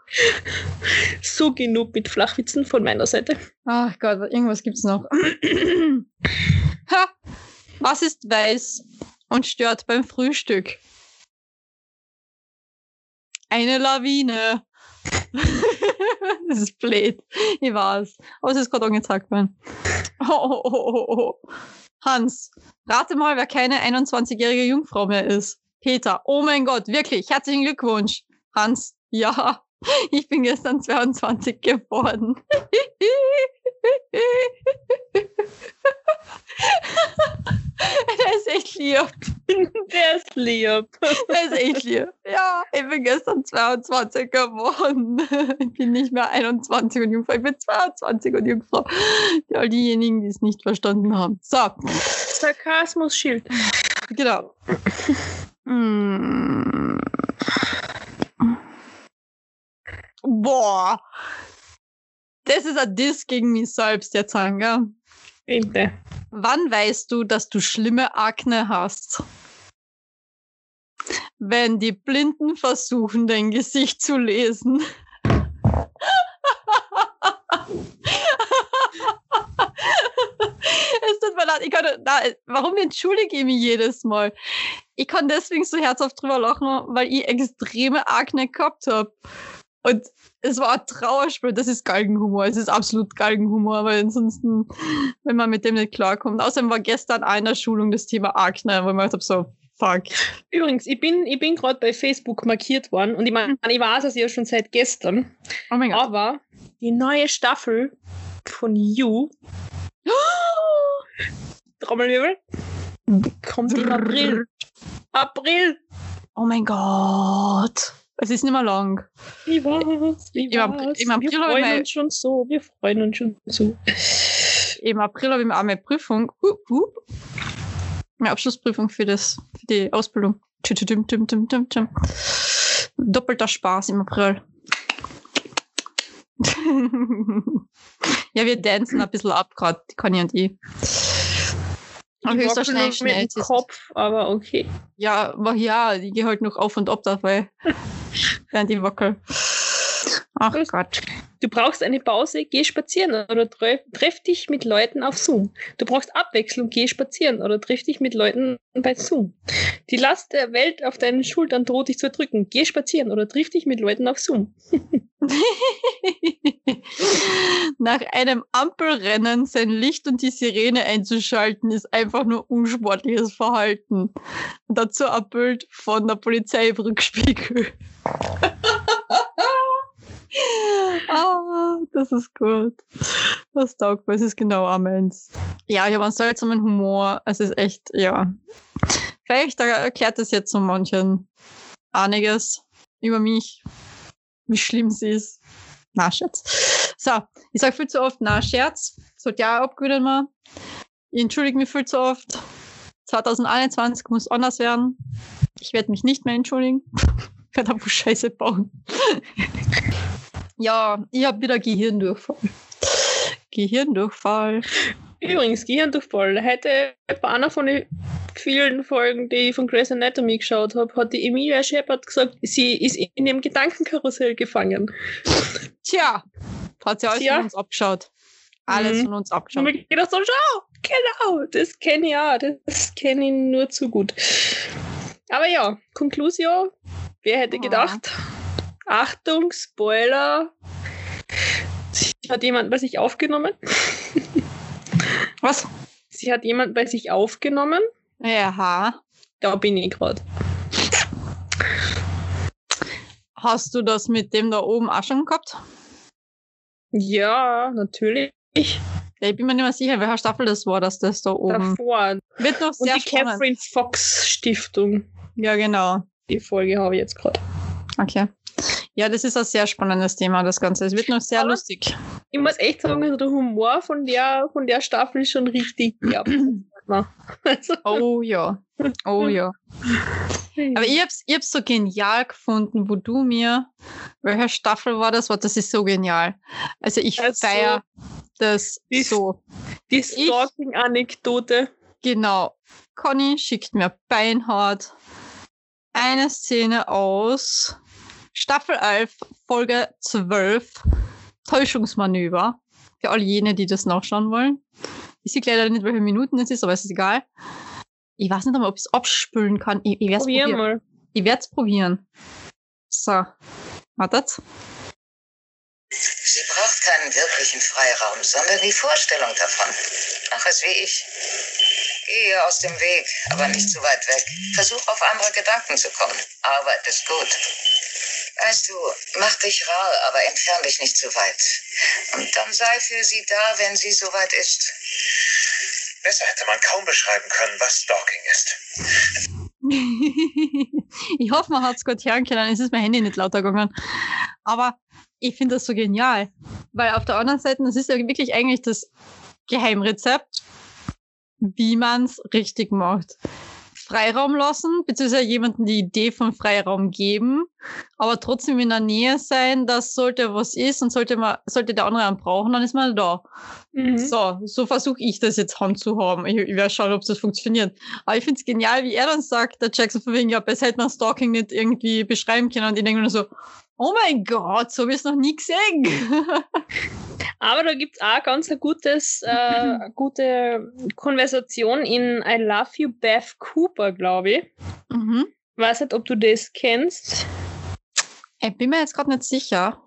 So genug mit Flachwitzen von meiner Seite. Ach Gott, irgendwas gibt's noch. ha! Was ist weiß und stört beim Frühstück? Eine Lawine. das ist blöd. Ich weiß. Aber es ist gerade angezeigt worden. Oh, oh, oh, oh, oh. Hans, rate mal, wer keine 21-jährige Jungfrau mehr ist. Peter, oh mein Gott, wirklich, herzlichen Glückwunsch. Hans, ja, Ich bin gestern 22 geworden. Der ist echt lieb. Der ist lieb. Der ist echt lieb. Ja, ich bin gestern 22 geworden. Ich bin nicht mehr 21 und Jungfrau, ich bin 22 und Jungfrau. All diejenigen, die es nicht verstanden haben. So. Sarkasmus-Schild. Genau. Mm. Boah. Das ist ein Diss gegen mich selbst jetzt sagen, gell? Bitte. Wann weißt du, dass du schlimme Akne hast? Wenn die Blinden versuchen, dein Gesicht zu lesen. es tut mir leid, ich kann, na, warum entschuldige ich mich jedes Mal? Ich kann deswegen so herzhaft drüber lachen, weil ich extreme Akne gehabt habe. Und es war ein Trauerspiel, das ist Galgenhumor, es ist absolut Galgenhumor, weil ansonsten, wenn man mit dem nicht klarkommt. Außerdem war gestern einer Schulung das Thema Akne, wo ich mir gedacht habe, so, fuck. Übrigens, ich bin, ich bin gerade bei Facebook markiert worden und ich meine, ich weiß es ja schon seit gestern. Oh mein Gott. Aber die neue Staffel von You, Trommelwirbel, kommt im April. April! Oh mein Gott. Es ist nicht mehr lang. Ich weiß, ich Im April- weiß. im April wir habe ich freuen mein- uns schon so, wir freuen uns schon so. Im April habe ich auch meine Prüfung, hup, hup, meine Abschlussprüfung für, das, für die Ausbildung. Doppelter Spaß im April. ja, wir dancen ein bisschen ab gerade, die Conny und ich. Ich höchstwahrscheinlich schnell. mit dem Kopf, aber okay. Ja, aber ja, ich gehe halt noch auf und ab dabei. Während ich wackel. Ach. Gott. Du brauchst eine Pause, geh spazieren oder tre treff dich mit Leuten auf Zoom. Du brauchst Abwechslung, geh spazieren oder treff dich mit Leuten bei Zoom. Die Last der Welt auf deinen Schultern droht dich zu erdrücken. Geh spazieren oder triff dich mit Leuten auf Zoom. Nach einem Ampelrennen sein Licht und die Sirene einzuschalten, ist einfach nur unsportliches Verhalten. Und dazu ein Bild von der Polizei im Rückspiegel. ah, das ist gut. Das taugt mir, es ist genau auch meins. Ja, ich habe einen seltsamen Humor. Es ist echt, ja. Vielleicht erklärt es jetzt so manchen einiges über mich, wie schlimm sie ist. Na, Scherz. So, ich sage viel zu oft, na, Scherz. Sollte ja abgewöhnen mal. Ich entschuldige mich viel zu oft. 2021 muss anders werden. Ich werde mich nicht mehr entschuldigen. Ich werde einfach Scheiße bauen. ja, ich habe wieder Gehirndurchfall. Gehirndurchfall. Übrigens, Gehirndurchfall. Heute bei einer von den vielen Folgen, die ich von Grey's Anatomy geschaut habe, hat die Emilia Shepard gesagt, sie ist in dem Gedankenkarussell gefangen. Tja, hat sie alles Tja. von uns abgeschaut. Alles Mhm. von uns abgeschaut. mir gedacht, so, schau, genau, das kenne ich auch, das kenne ich nur zu gut. Aber ja, Conclusio, wer hätte Ah. gedacht? Achtung, Spoiler. Sie hat jemand bei sich aufgenommen. Was? Sie hat jemand bei sich aufgenommen. Ja. Da bin ich gerade. Hast du das mit dem da oben auch schon gehabt? Ja, natürlich. Ja, ich bin mir nicht mehr sicher, welcher Staffel das war, dass das da oben. Davor. Wird noch Und sehr die spannend. Catherine Fox Stiftung. Ja, genau. Die Folge habe ich jetzt gerade. Okay. Ja, das ist ein sehr spannendes Thema, das Ganze. Es wird noch sehr Aber- lustig. Ich muss echt sagen, also der Humor von der, von der Staffel ist schon richtig. Ja. also, Oh ja. Oh ja. Aber ich hab's, ich hab's so genial gefunden, wo du mir, welche Staffel war das? War das ist so genial. Also ich Also, feier das die- so. die Stalking-Anekdote. Genau. Conny schickt mir beinhart eine Szene aus Staffel 11, Folge 12, Täuschungsmanöver. Für all jene, die das nachschauen wollen. Ich sehe leider nicht, welche Minuten es ist, aber es ist egal. Ich weiß nicht einmal, ob ich es abspülen kann. Ich, ich werde es Probier probieren. mal. Ich werde es probieren. So. Wartet. Sie braucht keinen wirklichen Freiraum, sondern die Vorstellung davon. Mach es wie ich. Gehe aus dem Weg, aber nicht zu weit weg. Versuch auf andere Gedanken zu kommen. Arbeit ist gut. Weißt du, mach dich rar, aber entfern dich nicht zu weit. Und dann sei für sie da, wenn sie soweit ist. Besser hätte man kaum beschreiben können, was Stalking ist. ich hoffe, man hat es gut hören können. Es ist mein Handy nicht lauter gegangen. Aber ich finde das so genial. Weil auf der anderen Seite, das ist ja wirklich eigentlich das Geheimrezept, wie man es richtig macht. Freiraum lassen, beziehungsweise jemanden die Idee von Freiraum geben, aber trotzdem in der Nähe sein, dass sollte was ist und sollte man, sollte der andere einen brauchen, dann ist man da. Mhm. So, so versuche ich das jetzt Hand zu haben. Ich, ich werde schauen, ob das funktioniert. Aber ich finde es genial, wie er dann sagt, der Jackson von wegen, ja, besser hätte man Stalking nicht irgendwie beschreiben können. Und ich denke nur so, oh mein Gott, so habe ich es noch nie gesehen. Aber da gibt es auch ganz eine gutes, äh, gute Konversation in I Love You, Beth Cooper, glaube ich. Mhm. Weiß nicht, ob du das kennst. Ich bin mir jetzt gerade nicht sicher.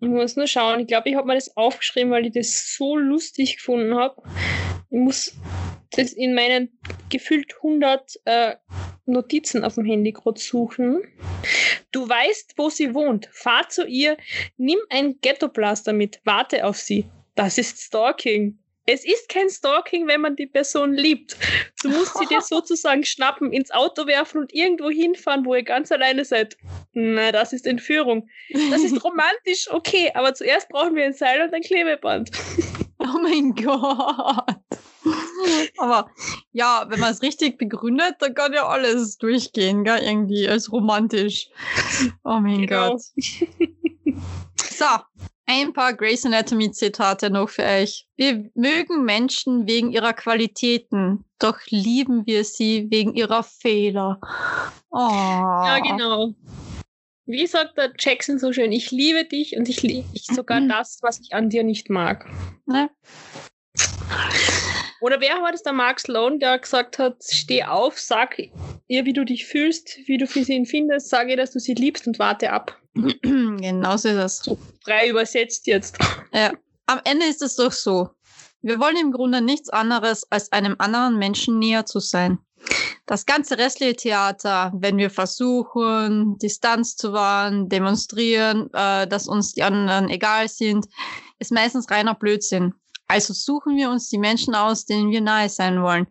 Ich muss nur schauen. Ich glaube, ich habe mir das aufgeschrieben, weil ich das so lustig gefunden habe. Ich muss das in meinen gefühlt 100 äh, Notizen auf dem Handy gerade suchen. Du weißt, wo sie wohnt. Fahr zu ihr, nimm ein Ghetto-Blaster mit, warte auf sie. Das ist Stalking. Es ist kein Stalking, wenn man die Person liebt. Du musst sie dir sozusagen schnappen, ins Auto werfen und irgendwo hinfahren, wo ihr ganz alleine seid. Na, das ist Entführung. Das ist romantisch, okay, aber zuerst brauchen wir ein Seil und ein Klebeband. Oh mein Gott. Aber ja, wenn man es richtig begründet, dann kann ja alles durchgehen, gell? irgendwie als romantisch. Oh mein genau. Gott. So, ein paar Grace Anatomy Zitate noch für euch. Wir mögen Menschen wegen ihrer Qualitäten, doch lieben wir sie wegen ihrer Fehler. Oh. Ja, genau. Wie sagt der Jackson so schön, ich liebe dich und ich liebe sogar das, was ich an dir nicht mag. Ne? Oder wer war das, der Mark Sloan, der gesagt hat, steh auf, sag ihr, wie du dich fühlst, wie du für sie empfindest, sag ihr, dass du sie liebst und warte ab. genau so ist das. So frei übersetzt jetzt. Ja. Am Ende ist es doch so. Wir wollen im Grunde nichts anderes, als einem anderen Menschen näher zu sein. Das ganze restliche Theater, wenn wir versuchen, Distanz zu wahren, demonstrieren, äh, dass uns die anderen egal sind, ist meistens reiner Blödsinn. Also suchen wir uns die Menschen aus, denen wir nahe sein wollen.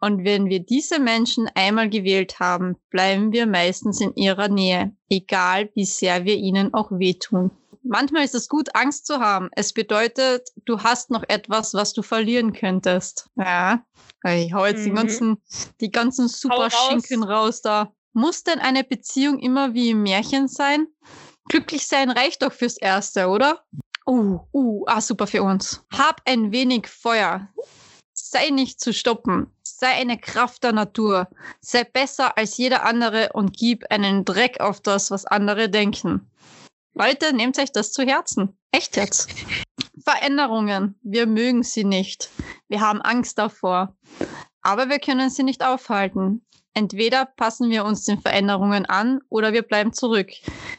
Und wenn wir diese Menschen einmal gewählt haben, bleiben wir meistens in ihrer Nähe, egal wie sehr wir ihnen auch wehtun. Manchmal ist es gut, Angst zu haben. Es bedeutet, du hast noch etwas, was du verlieren könntest. Ja, ich hau jetzt mhm. die ganzen, die ganzen super Schinken raus da. Muss denn eine Beziehung immer wie im Märchen sein? Glücklich sein reicht doch fürs Erste, oder? Uh, uh, ah, super für uns. Hab ein wenig Feuer. Sei nicht zu stoppen. Sei eine Kraft der Natur. Sei besser als jeder andere und gib einen Dreck auf das, was andere denken. Leute, nehmt euch das zu Herzen. Echt jetzt. Veränderungen. Wir mögen sie nicht. Wir haben Angst davor. Aber wir können sie nicht aufhalten. Entweder passen wir uns den Veränderungen an oder wir bleiben zurück.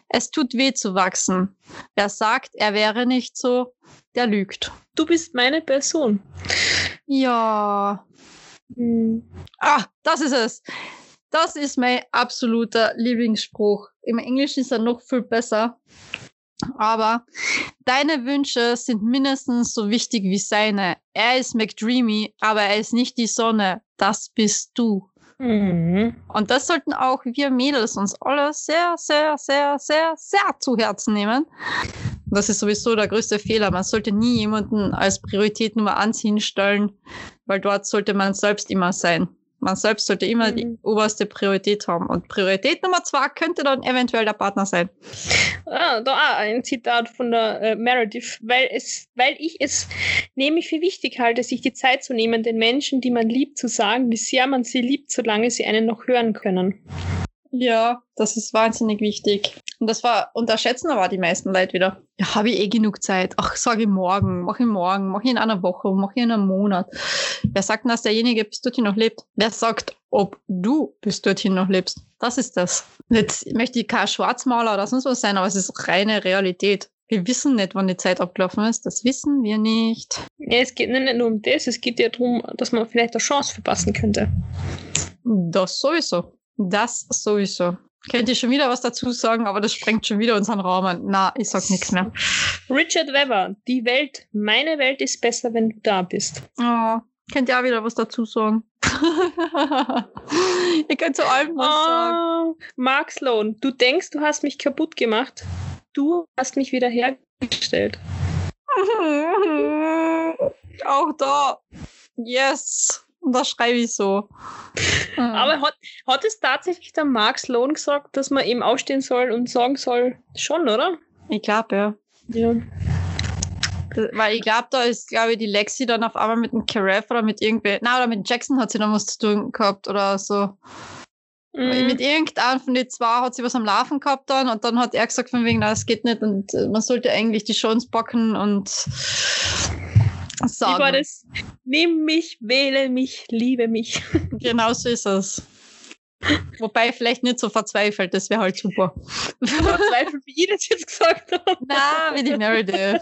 Es tut weh zu wachsen. Wer sagt, er wäre nicht so, der lügt. Du bist meine Person. Ja. Hm. Ah, das ist es. Das ist mein absoluter Lieblingsspruch. Im Englischen ist er noch viel besser. Aber deine Wünsche sind mindestens so wichtig wie seine. Er ist McDreamy, aber er ist nicht die Sonne. Das bist du. Mhm. Und das sollten auch wir Mädels uns alle sehr, sehr, sehr, sehr, sehr zu Herzen nehmen. Das ist sowieso der größte Fehler. Man sollte nie jemanden als Priorität Nummer eins hinstellen, weil dort sollte man selbst immer sein. Man selbst sollte immer mhm. die oberste Priorität haben. Und Priorität Nummer zwei könnte dann eventuell der Partner sein. Ah, da ein Zitat von der äh, Meredith, weil es, weil ich es nämlich für wichtig halte, sich die Zeit zu nehmen, den Menschen, die man liebt, zu sagen, wie sehr man sie liebt, solange sie einen noch hören können. Ja, das ist wahnsinnig wichtig. Und das war, unterschätzen aber die meisten Leute wieder. Ja, habe ich eh genug Zeit. Ach, sage ich morgen, mache ich morgen, mache ich in einer Woche, mache ich in einem Monat. Wer sagt denn, dass derjenige bis dorthin noch lebt? Wer sagt, ob du bis dorthin noch lebst? Das ist das. Jetzt möchte ich kein Schwarzmaler oder sonst was sein, aber es ist reine Realität. Wir wissen nicht, wann die Zeit abgelaufen ist. Das wissen wir nicht. Ja, es geht nicht nur um das, es geht ja darum, dass man vielleicht eine Chance verpassen könnte. Das sowieso. Das sowieso. Könnt ihr schon wieder was dazu sagen, aber das sprengt schon wieder unseren Rahmen. Na, ich sag nichts mehr. Richard Weber, die Welt, meine Welt ist besser, wenn du da bist. Oh, könnt ihr auch wieder was dazu sagen? ihr könnt zu allem was sagen. Oh, Mark Sloan, du denkst, du hast mich kaputt gemacht. Du hast mich wieder hergestellt. Auch da. Yes. Und das schreibe ich so. Aber hat, hat es tatsächlich der Mark Sloan gesagt, dass man eben aufstehen soll und sagen soll, schon, oder? ich glaube, ja. Ja. Das- Weil ich glaube, da ist, glaube ich, die Lexi dann auf einmal mit dem Karef oder mit irgendwer, na, oder mit Jackson hat sie dann was zu tun gehabt oder so. Mhm. Mit irgendeinem von den zwei hat sie was am Laufen gehabt dann und dann hat er gesagt von wegen, na, das geht nicht und äh, man sollte eigentlich die Chance backen und Wie war sagen. das? Nimm mich, wähle mich, liebe mich. Genau so ist es. Wobei vielleicht nicht so verzweifelt, das wäre halt super. Verzweifelt, wie ich das jetzt gesagt habe. Na, wie die Meredith.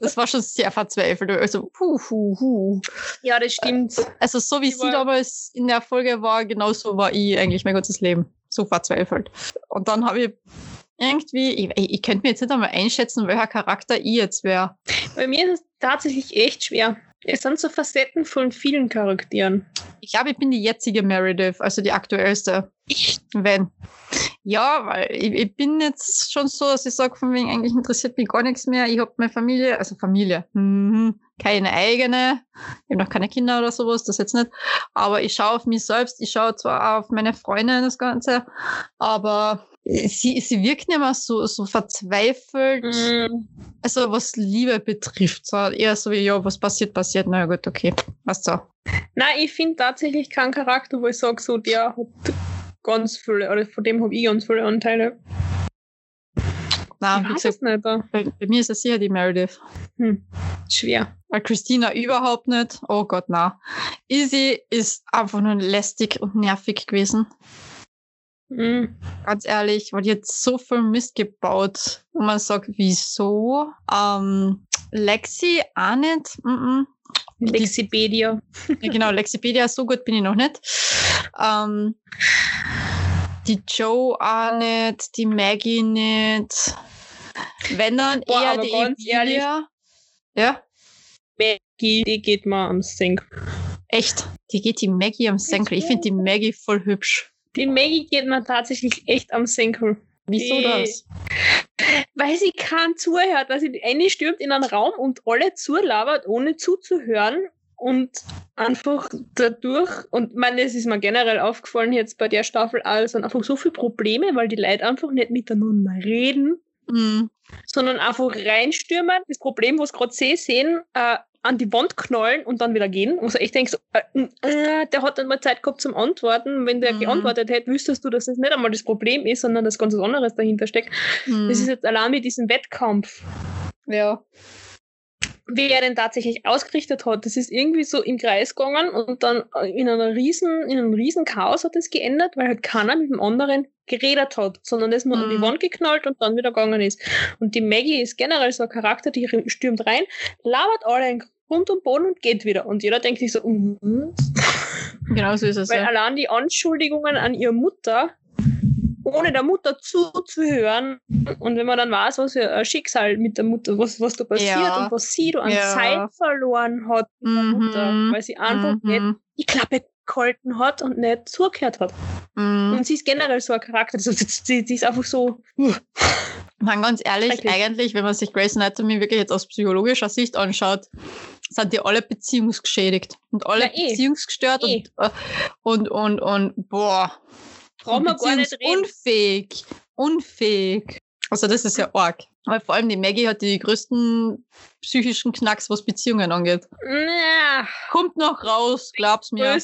Das war schon sehr verzweifelt. Also, puh, puh, puh. Ja, das stimmt. Also, so wie Die sie damals in der Folge war, genauso war ich eigentlich mein ganzes Leben. So verzweifelt. Und dann habe ich irgendwie, ich, ich, könnte mir jetzt nicht einmal einschätzen, welcher Charakter ich jetzt wäre. Bei mir ist es tatsächlich echt schwer. Es sind so Facetten von vielen Charakteren. Ich glaube, ich bin die jetzige Meredith, also die aktuellste. Ich, Wenn. Ja, weil ich, ich bin jetzt schon so, dass ich sage, von wegen, eigentlich interessiert mich gar nichts mehr. Ich habe meine Familie, also Familie, mhm, keine eigene. Ich habe noch keine Kinder oder sowas, das jetzt nicht. Aber ich schaue auf mich selbst, ich schaue zwar auf meine Freunde das Ganze, aber sie, sie wirkt nicht mehr so, so verzweifelt. mm, Also was Liebe betrifft, so eher so wie, ja, was passiert, passiert. Na ja, gut, okay, was so. nein, ich finde tatsächlich keinen Charakter, wo ich sage, so, der hat ganz viele, oder von dem habe ich ganz viele Anteile. Na, ich wie gesagt, es nicht. äh, bei, bei mir ist es sicher die Meredith. Hm, schwer. Weil Christina überhaupt nicht. Oh Gott, na. Izzy ist einfach nur lästig und nervig gewesen. Mm. Ganz ehrlich, weil die hat so viel Mist gebaut. Und man sagt, wieso? Ähm, Lexi auch nicht. Mm -mm. Lexipedia. Ja, genau, Lexipedia, so gut bin ich noch nicht. Ähm, die Joe auch nicht, die Maggie nicht. Wenn dann Boah, eher die Emilia. Ja, Maggie, die geht mal am Sink. echt. Die geht die Maggie am Senkel. Ich finde die Maggie voll hübsch. Die Maggie geht mir tatsächlich echt am Senkel. Wieso Die- das? Weil sie keinen zuhört, dass sie eine stürmt in einen Raum und alle zulabert, ohne zuzuhören und einfach dadurch, und meine, es ist mir generell aufgefallen jetzt bei der Staffel, also einfach so viele Probleme, weil die Leute einfach nicht miteinander reden, Hm. sondern einfach reinstürmen, das Problem, was gerade sie sehen, äh, an die Wand knallen und dann wieder gehen. Also ich denke so, äh, äh, der hat dann mal Zeit gehabt zum Antworten. Wenn der Mhm. geantwortet hätte, wüsstest du, dass das nicht einmal das Problem ist, sondern dass ganz was anderes dahinter steckt. Hm. Das ist jetzt allein mit diesem Wettkampf, ja. wie er den tatsächlich ausgerichtet hat. Das ist irgendwie so im Kreis gegangen und dann in einer riesen, in einem riesen Chaos hat es geändert, weil halt keiner mit dem anderen geredet hat, sondern das nur an die Mhm. Wand geknallt und dann wieder gegangen ist. Und die Maggie ist generell so ein Charakter, die stürmt rein, labert alle in Grund und Boden und geht wieder. Und jeder denkt sich so, mhm. Genau so ist es. weil Ja. allein die Anschuldigungen an ihre Mutter, ohne der Mutter zuzuhören, und wenn man dann weiß, was für ein Schicksal mit der Mutter, was, was da passiert Ja. und was sie da an Ja. Zeit verloren hat mit der Mhm. Mutter, weil sie einfach nicht Mhm. die Klappe gehalten hat und nicht zugehört hat. Mhm. Und sie ist generell so ein Charakter, also sie, sie, ist einfach so, Man, ganz ehrlich, eigentlich, wenn man sich Grey's Anatomy wirklich jetzt aus psychologischer Sicht anschaut, sind die alle beziehungsgeschädigt und alle Ja, eh. beziehungsgestört Eh. und, äh, und, und, und, boah. brauchen wir gar nicht reden. Unfähig. Unfähig. Also, das ist ja arg. Weil vor allem die Maggie hat die größten psychischen Knacks, was Beziehungen angeht. Na, Kommt noch raus, glaub's mir.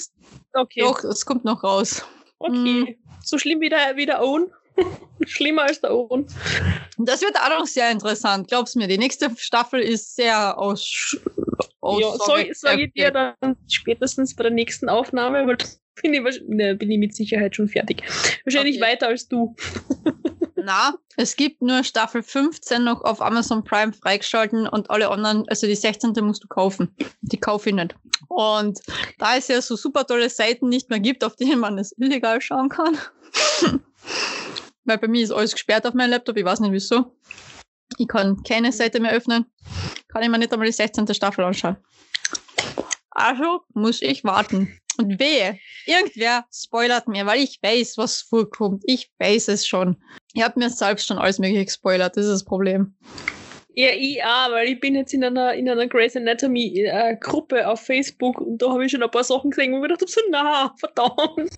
Okay, Doch, es kommt noch raus. okay. So schlimm wie der, wie der Owen. Schlimmer als der. Und das wird auch noch sehr interessant, glaub's mir. Die nächste Staffel ist sehr aus. Ja, sag, sag ich dir dann spätestens bei der nächsten Aufnahme, weil bin ich, ne, bin ich mit Sicherheit schon fertig. Wahrscheinlich Okay. weiter als du. Na, es gibt nur Staffel 15 noch auf Amazon Prime freigeschalten und alle anderen, also die 16. musst du kaufen. Die kaufe ich nicht. Und da es ja so super tolle Seiten nicht mehr gibt, auf denen man es illegal schauen kann, weil bei mir ist alles gesperrt auf meinem Laptop, ich weiß nicht wieso. Ich kann keine Seite mehr öffnen. Kann ich mir nicht einmal die 16. Staffel anschauen. Also muss ich warten. Und wehe, irgendwer spoilert mir, weil ich weiß, was vorkommt. Ich weiß es schon. Ich habe mir selbst schon alles mögliche gespoilert, das ist das Problem. Ja, ich auch, weil ich bin jetzt in einer, in einer Grey's Anatomy äh, Gruppe auf Facebook und da habe ich schon ein paar Sachen gesehen, wo ich mir gedacht habe, so, na, verdammt.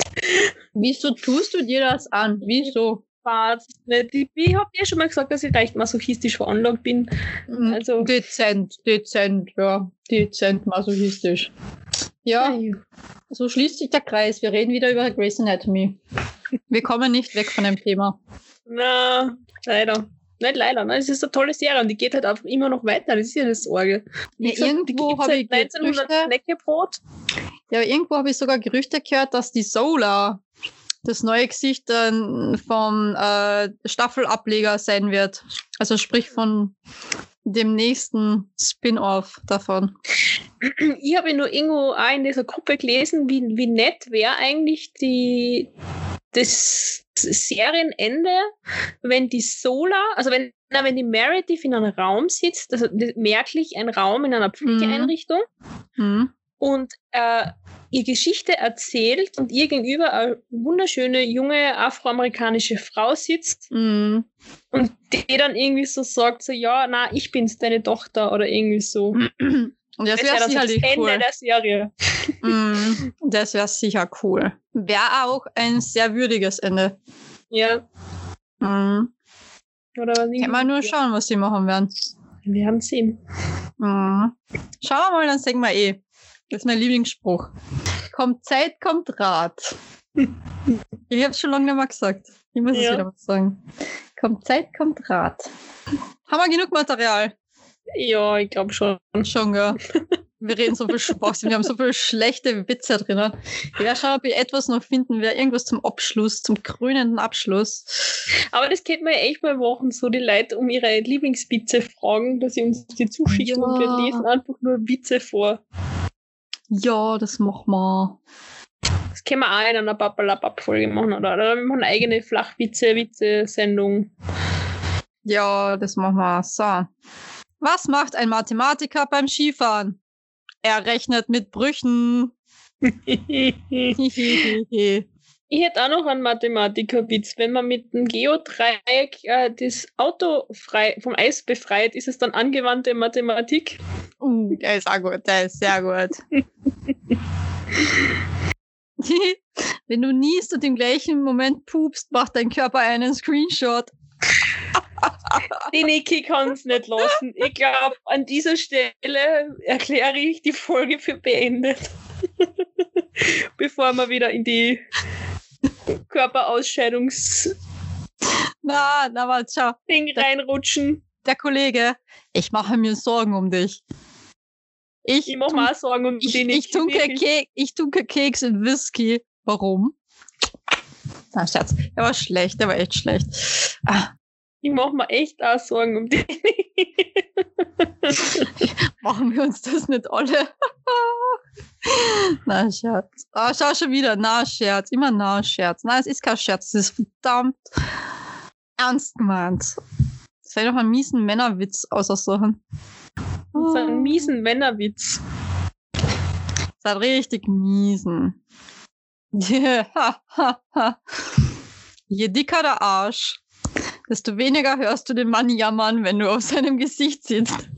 Wieso tust du dir das an? Wieso? Weiß nicht. Ich, ich habe dir schon mal gesagt, dass ich recht masochistisch veranlagt bin. Mhm. Also, Dezent, dezent, ja. Dezent masochistisch. Ja, so schließt sich der Kreis. Wir reden wieder über Grey's Anatomy. Wir kommen nicht weg von dem Thema. na, leider. Nicht leider, ne? Es ist eine tolle Serie und die geht halt einfach immer noch weiter. Das ist ja das Sorge. Ja, gesagt, irgendwo gibt's hab seit ich 1900 Gerüchte-. Ja, irgendwo habe ich sogar Gerüchte gehört, dass die Solar das neue Gesicht dann vom äh, Staffelableger sein wird. Also sprich von dem nächsten Spin-off davon. Ich habe nur irgendwo auch in dieser Gruppe gelesen, wie, wie nett wäre eigentlich die, das Serienende, wenn die Sola, also wenn, na, wenn die Meredith in einem Raum sitzt, also merklich ein Raum in einer Pflegeeinrichtung Hm. und äh, ihr Geschichte erzählt und ihr gegenüber eine wunderschöne junge afroamerikanische Frau sitzt Hm. und die dann irgendwie so sagt, so ja, na, ich bin's, deine Tochter oder irgendwie so. Und das wäre dann so das sicherlich Ende cool. der Serie. Mm, das wäre sicher cool. Wäre auch ein sehr würdiges Ende. Ja. Mm. Oder was Kann man nur schauen, was sie machen werden. Wir haben sehen. Mm. Schauen wir mal, dann sagen wir eh. Das ist mein Lieblingsspruch. Kommt Zeit, kommt Rat. Ich habe schon lange nicht mehr gesagt. Ich muss es Ja. wieder mal sagen. Kommt Zeit, kommt Rat. Haben wir genug Material? Ja, ich glaube schon. Schon, gell? Wir reden so viel Spaß, wir haben so viele schlechte Witze drinnen. Ich werde schauen, ob ich etwas noch finden werde, irgendwas zum Abschluss, zum krönenden Abschluss. Aber das könnte man ja echt mal machen, so die Leute um ihre Lieblingswitze fragen, dass sie uns die zuschicken und wir Ja. lesen einfach nur Witze vor. Ja, das machen wir. Das können wir auch in einer Papalapap-Folge machen, oder? Oder wir machen eine eigene Flachwitze-Witze-Sendung. Ja, das machen wir. So. Was macht ein Mathematiker beim Skifahren? Er rechnet mit Brüchen. ich hätte auch noch einen Mathematiker-Witz. Wenn man mit dem Geodreieck äh, das Auto frei, vom Eis befreit, ist es dann angewandte Mathematik? Uh, der ist auch gut, der ist sehr gut. Wenn du niest und im gleichen Moment pupst, macht dein Körper einen Screenshot. Die Niki kann es nicht lassen. Ich glaube, an dieser Stelle erkläre ich die Folge für beendet. Bevor wir wieder in die Körperausscheidungsding Na, na, warte, schau. reinrutschen. Der Kollege, ich mache mir Sorgen um dich. Ich, Ich mache mir Sorgen um ich, die ich, Niki. tunke. Kek, ich tunke Keks in Whisky. Warum? Na, Scherz. Der war schlecht, der war echt schlecht. Ah, Ich mache mir echt auch Sorgen um Niki. machen wir uns das nicht alle? na, Scherz. Ah, schau schon wieder. Na, Scherz. Immer na, Scherz. Nein, es ist kein Scherz. Es ist verdammt ernst gemeint. Das wäre doch ein miesen Männerwitz aussuchen. So einen miesen Männerwitz. Das hat richtig miesen. Je dicker der Arsch, desto weniger hörst du den Mann jammern, wenn du auf seinem Gesicht sitzt.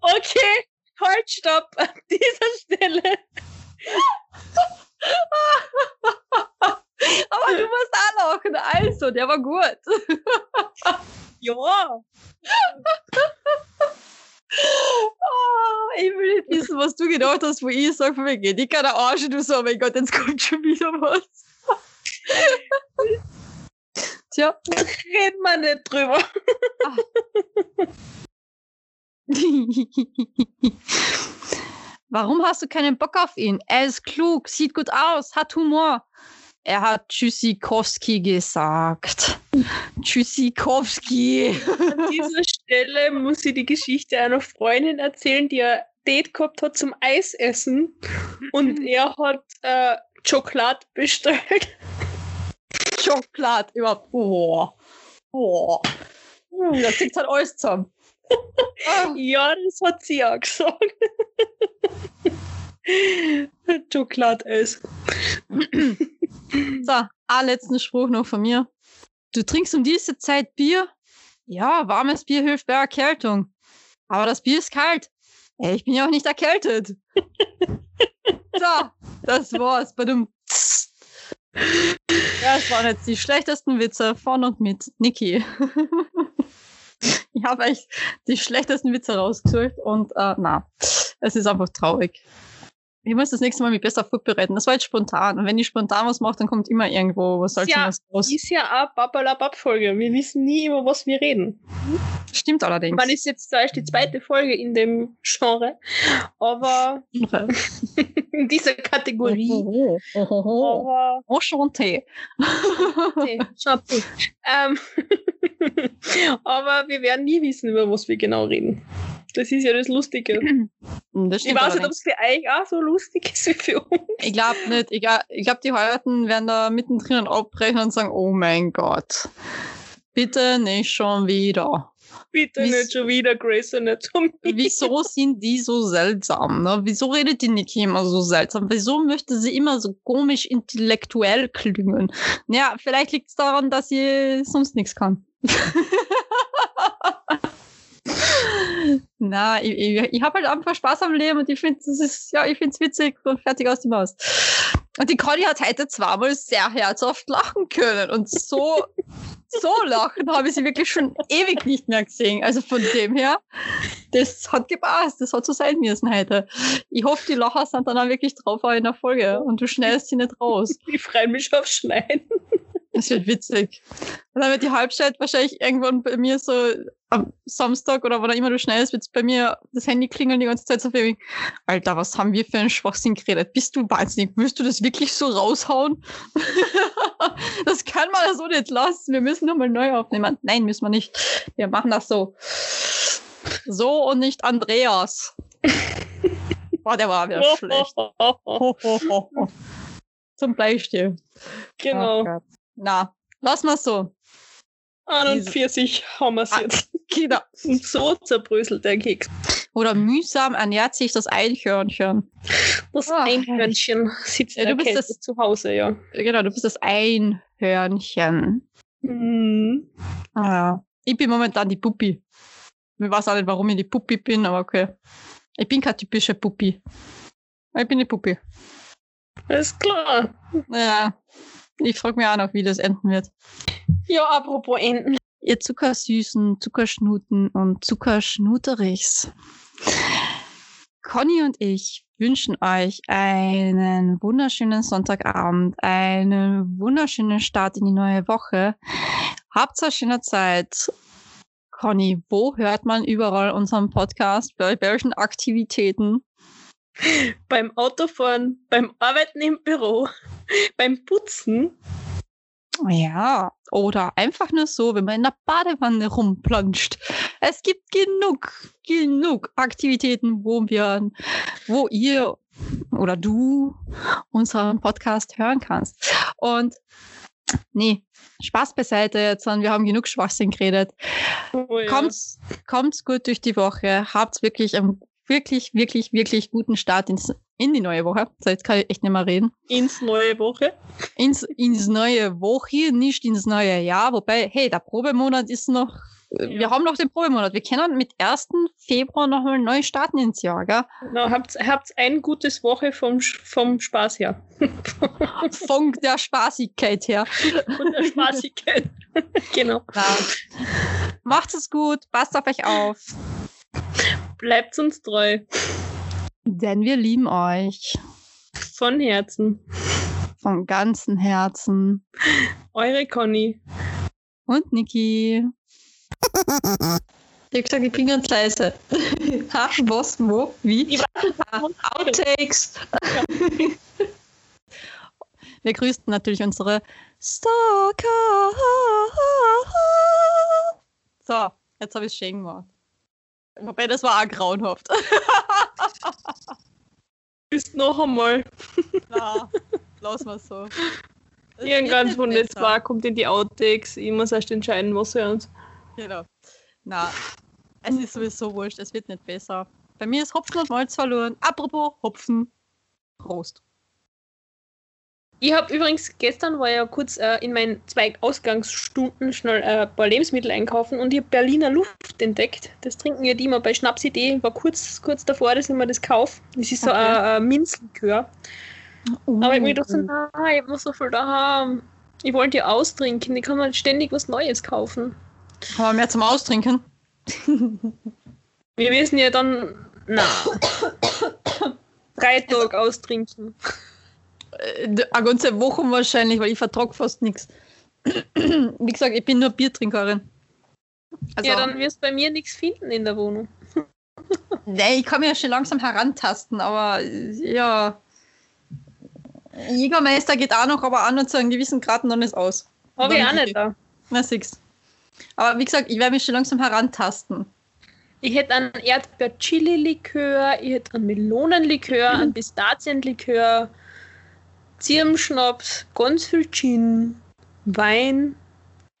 Okay, halt, stopp. An dieser Stelle. Aber du musst auch Also, der war gut. Ja. Ah, ich will nicht wissen, was du gedacht hast, wo ich sage, von wegen, je dicker der Arsch, du so, oh mein Gott, jetzt kommt schon wieder was. Tja. Reden wir nicht drüber. Warum hast du keinen Bock auf ihn? Er ist klug, sieht gut aus, hat Humor. Er hat Tschüssikowski gesagt. Tschüssikowski. An dieser Stelle muss ich die Geschichte einer Freundin erzählen, die, Date gehabt hat zum Eisessen und er hat äh, Schokolade bestellt. Schokolade überhaupt. Oh. Oh. Hm, Das kriegt halt alles zusammen. Ja, das hat sie auch gesagt. Schokoladeis. So, einen letzten Spruch noch von mir. Du trinkst um diese Zeit Bier? Ja, warmes Bier hilft bei Erkältung. Aber das Bier ist kalt. Ey, ich bin ja auch nicht erkältet. so, das war's. Badum. Ja, das waren jetzt die schlechtesten Witze von und mit Niki. ich habe echt die schlechtesten Witze rausgesucht und äh, na, es ist einfach traurig. Ich muss das nächste Mal mich besser vorbereiten. Das war jetzt spontan. Und wenn ich spontan was mache, dann kommt immer irgendwo was halt Ja, was raus. Ist ja auch Babalabab-Folge. Wir wissen nie, über was wir reden. Stimmt allerdings. Man ist jetzt da erst die zweite Folge in dem Genre, aber in dieser Kategorie. Aber Enchanté. Chapeau. ähm, aber wir werden nie wissen, über was wir genau reden. Das ist ja das Lustige. Das Ich weiß nicht, ob es für euch auch so lustig ist wie für uns. Ich glaube nicht. Ich glaube, glaub, die Heiraten werden da mittendrin abbrechen und sagen, oh mein Gott. Bitte nicht schon wieder. Bitte Wie's- nicht schon wieder Grace Anatomy. Wieso sind die so seltsam? Ne? Wieso redet die Niki immer so seltsam? Wieso möchte sie immer so komisch intellektuell klingen? Ja, vielleicht liegt es daran, dass sie sonst nichts kann. Na, ich, ich, ich habe halt einfach Spaß am Leben und ich finde es ist, ja, ich finde es witzig und fertig aus die Maus. Und die Conny hat heute zweimal sehr herzhaft lachen können und so, so lachen habe ich sie wirklich schon ewig nicht mehr gesehen. Also von dem her, das hat gepasst, das hat so sein müssen heute. Ich hoffe, die Lacher sind dann auch wirklich drauf auch in der Folge und du schnellst sie nicht raus. Ich freue mich aufs Schneiden. Das wird witzig. Und dann wird die Halbzeit wahrscheinlich irgendwann bei mir so am Samstag oder wann auch immer du schnellst, wird bei mir das Handy klingeln die ganze Zeit so viel. Alter, was haben wir für einen Schwachsinn geredet? Bist du wahnsinnig? Willst du das wirklich so raushauen? das kann man ja so nicht lassen. Wir müssen nochmal neu aufnehmen. Nein, müssen wir nicht. Wir machen das so. So und nicht Andreas. Boah, der war wieder schlecht. Zum Bleistift. genau. Gott. Na, lass mal so. 41 haben wir es Ah. jetzt. Genau. Und so zerbröselt der Keks. Oder mühsam ernährt sich das Eichhörnchen. Das Ah, Einhörnchen sitzt Ja, in du der bist Kälte das- zu Hause, ja. Genau, du bist das Einhörnchen. Mhm. Ah, ich bin momentan die Puppi. Ich weiß auch nicht, warum ich die Puppi bin, aber okay. Ich bin keine typische Puppi. Ich bin die Puppi. Alles klar. Ja. Ich frage mich auch noch, wie das enden wird. Ja, apropos Enten. Ihr Zuckersüßen, Zuckerschnuten und Zuckerschnuterichs. Conny und ich wünschen euch einen wunderschönen Sonntagabend, einen wunderschönen Start in die neue Woche. Habt eine schöne Zeit. Conny, wo hört man überall unseren Podcast? Bei welchen Aktivitäten? Beim Autofahren, beim Arbeiten im Büro, beim Putzen. Ja, oder einfach nur so, wenn man in der Badewanne rumplanscht. Es gibt genug, genug Aktivitäten, wo wir, wo ihr oder du unseren Podcast hören kannst. Und nee, Spaß beiseite jetzt, wir haben genug Schwachsinn geredet. Oh, ja. Kommt's, kommt's gut durch die Woche, habt's wirklich einen wirklich, wirklich, wirklich guten Start ins, in die neue Woche. So, jetzt kann ich echt nicht mehr reden Ins neue Woche. ins, ins neue Woche, nicht ins neue Jahr. Wobei, hey, der Probemonat ist noch, äh, wir Ja. haben noch den Probemonat. Wir können mit 1. Februar nochmal neu starten ins Jahr, gell? Na, habt, habt ein gutes Woche vom, vom Spaß her. Von der Spaßigkeit her. Von der Spaßigkeit. genau. Na, macht es gut, passt auf euch auf, Bleibt uns treu. denn wir lieben euch Von Herzen. von ganzem Herzen. Eure Conny. Und Niki. Ich hab gesagt, ich bin ganz leise. ha, was, wo, wie? Ich Ah, Outtakes. Wir grüßen natürlich unsere Stalker. So, jetzt habe ich es schön gemacht. Wobei, das war auch grauenhaft. Ist noch einmal. Na, lass mal so. Es wird Irgendwann nicht von besser. war, kommt in die Outtakes. Ich muss erst entscheiden, was wir uns. Genau. Na, es ist sowieso wurscht, es wird nicht besser. Bei mir ist Hopfen und Malz verloren. Apropos Hopfen. Prost. Ich habe übrigens gestern war ja kurz äh, in meinen zwei Ausgangsstunden schnell äh, ein paar Lebensmittel einkaufen und ich habe Berliner Luft entdeckt. Das trinken ja die immer bei Schnapsidee. War kurz, kurz davor, dass ich mir das kaufe. Das ist so Okay. ein, ein Minzlikör. Aber ich mir gedacht, so, nein, ich noch so viel daheim. Ich wollte ja austrinken. Ich kann mir ständig was Neues kaufen. Haben wir mehr zum Austrinken? Wir müssen ja dann, na, drei Tage austrinken. Eine ganze Woche wahrscheinlich, weil ich vertrag fast nichts. Wie gesagt, ich bin nur Biertrinkerin. Also, ja, dann wirst du bei mir nichts finden in der Wohnung. nee, ich kann mich ja schon langsam herantasten, aber ja. Jägermeister geht auch noch, aber auch nur zu einem gewissen Grad noch nicht aus. Habe ich auch Dann- nicht da. Na, siehst Aber wie gesagt, ich werde mich schon langsam herantasten. Ich hätte einen Erdbeer-Chili-Likör, ich hätte einen Melonenlikör, Mhm. einen Pistazienlikör, Zirbenschnaps, ganz viel Gin, Wein,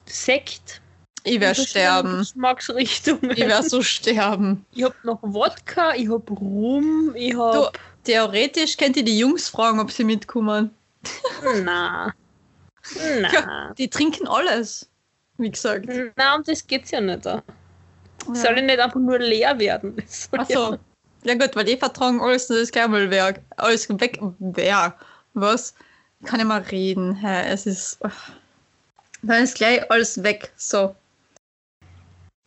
Sekt. Ich werde sterben. Geschmacksrichtungen. Ich werde so sterben. Ich hab noch Wodka, ich hab Rum, ich hab. Theoretisch könnt ihr die Jungs fragen, ob sie mitkommen. Na. Na. Ja. Die trinken alles. Wie gesagt. Na, um das geht's ja nicht. Da. Soll ich nicht einfach nur leer werden? Achso. ja- Ja gut, weil die vertragen alles nur das Gärmelwerk. Alles weg. Wer? Was? Kann ich mal reden? Es ist. Dann ist gleich alles weg. So.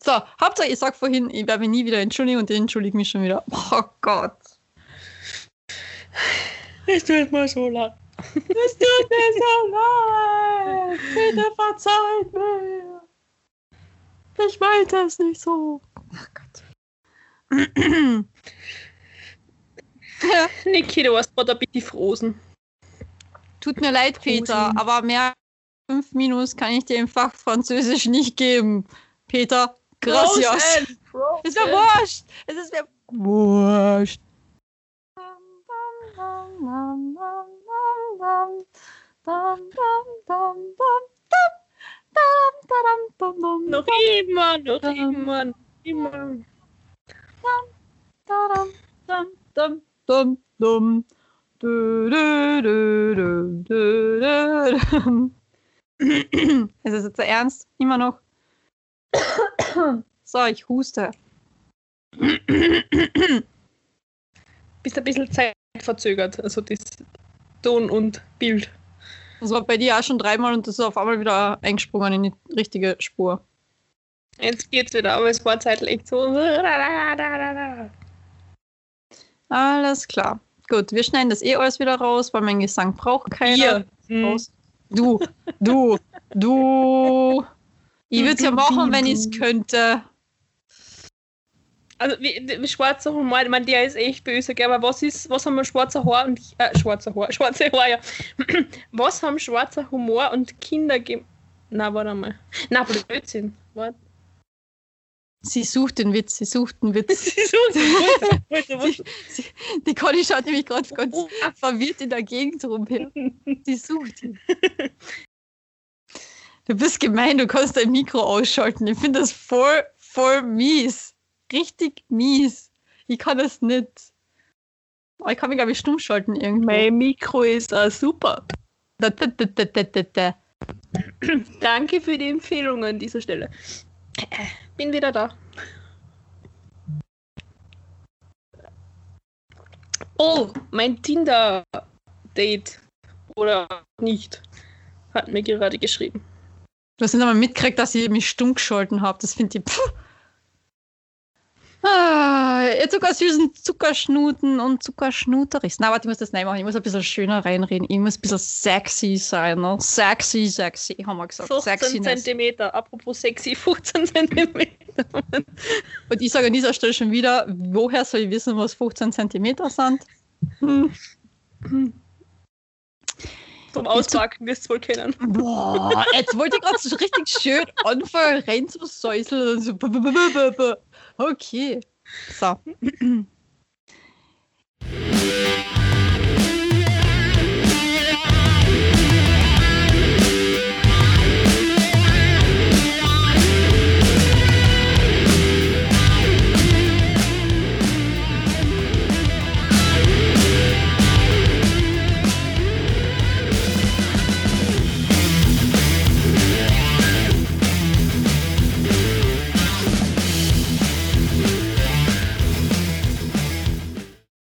So, Hauptsache, ich sag vorhin, ich werde mich nie wieder entschuldigen und ich entschuldige mich schon wieder. Oh Gott. Es tut mir so leid. Es tut mir so leid. Bitte verzeiht mir. Ich meinte es nicht so. Ach Gott. ja, Niki, du warst gerade ein bisschen frozen. Tut mir leid, Peter, aber mehr 5 Minus kann ich dir im Fach Französisch nicht geben. Peter, gracias. Ist mir wurscht. Es ist mir wurscht. Noch immer, noch immer, noch immer. Ist es jetzt ernst? Immer noch? So, ich huste. Bist ein bisschen zeitverzögert, also das Ton und Bild. Das war bei dir auch schon dreimal und das ist auf einmal wieder eingesprungen in die richtige Spur. Jetzt geht's wieder, aber es war zeitlich so. Alles klar. Gut, wir schneiden das eh alles wieder raus, weil mein Gesang braucht keiner. Hm. Du, du, du. Ich würde es ja machen, wenn ich es könnte. Also wie, wie schwarzer Humor, ich meine, der ist echt böse, gell? aber was ist, was haben wir schwarzer Haar und äh, schwarzer Haar, schwarze Haar, ja. was haben schwarzer Humor und Kinder gem Na, warte mal. Na, Blödsinn. Warte. Sie sucht den Witz, sie sucht den Witz. Sie sucht den Wurzel, Wurzel, Sie, die Conny schaut nämlich gerade ganz Wurzel. verwirrt in der Gegend rumher. Sie sucht ihn. Du bist gemein, du kannst dein Mikro ausschalten. Ich finde das voll, voll mies. Richtig mies. Ich kann das nicht. Ich kann mich, glaube ich, stumm schalten irgendwo. Mein Mikro ist auch super. Da, da, da, da, da, da, da. Danke für die Empfehlung an dieser Stelle. Bin wieder da. Oh, mein Tinder-Date. Oder nicht. Hat mir gerade geschrieben. Du hast nicht einmal mitgekriegt, dass ich mich stumm geschalten habe. Das finde ich. Pff. Ah, jetzt sogar süßen Zuckerschnuten und Zuckerschnuterichs. Na, warte, ich muss das neu machen. Ich muss ein bisschen schöner reinreden. Ich muss ein bisschen sexy sein. Ne? Sexy, sexy, haben wir gesagt. 15 Sexiness. Zentimeter. Apropos sexy, 15 Zentimeter. Und ich sage an dieser Stelle schon wieder, woher soll ich wissen, was 15 Zentimeter sind? Hm. Zum Auspacken wirst du wohl kennen. Boah, jetzt wollte ich gerade so richtig schön anfangen reinzusäuseln und so. B- b- b- b- b- Okay. So.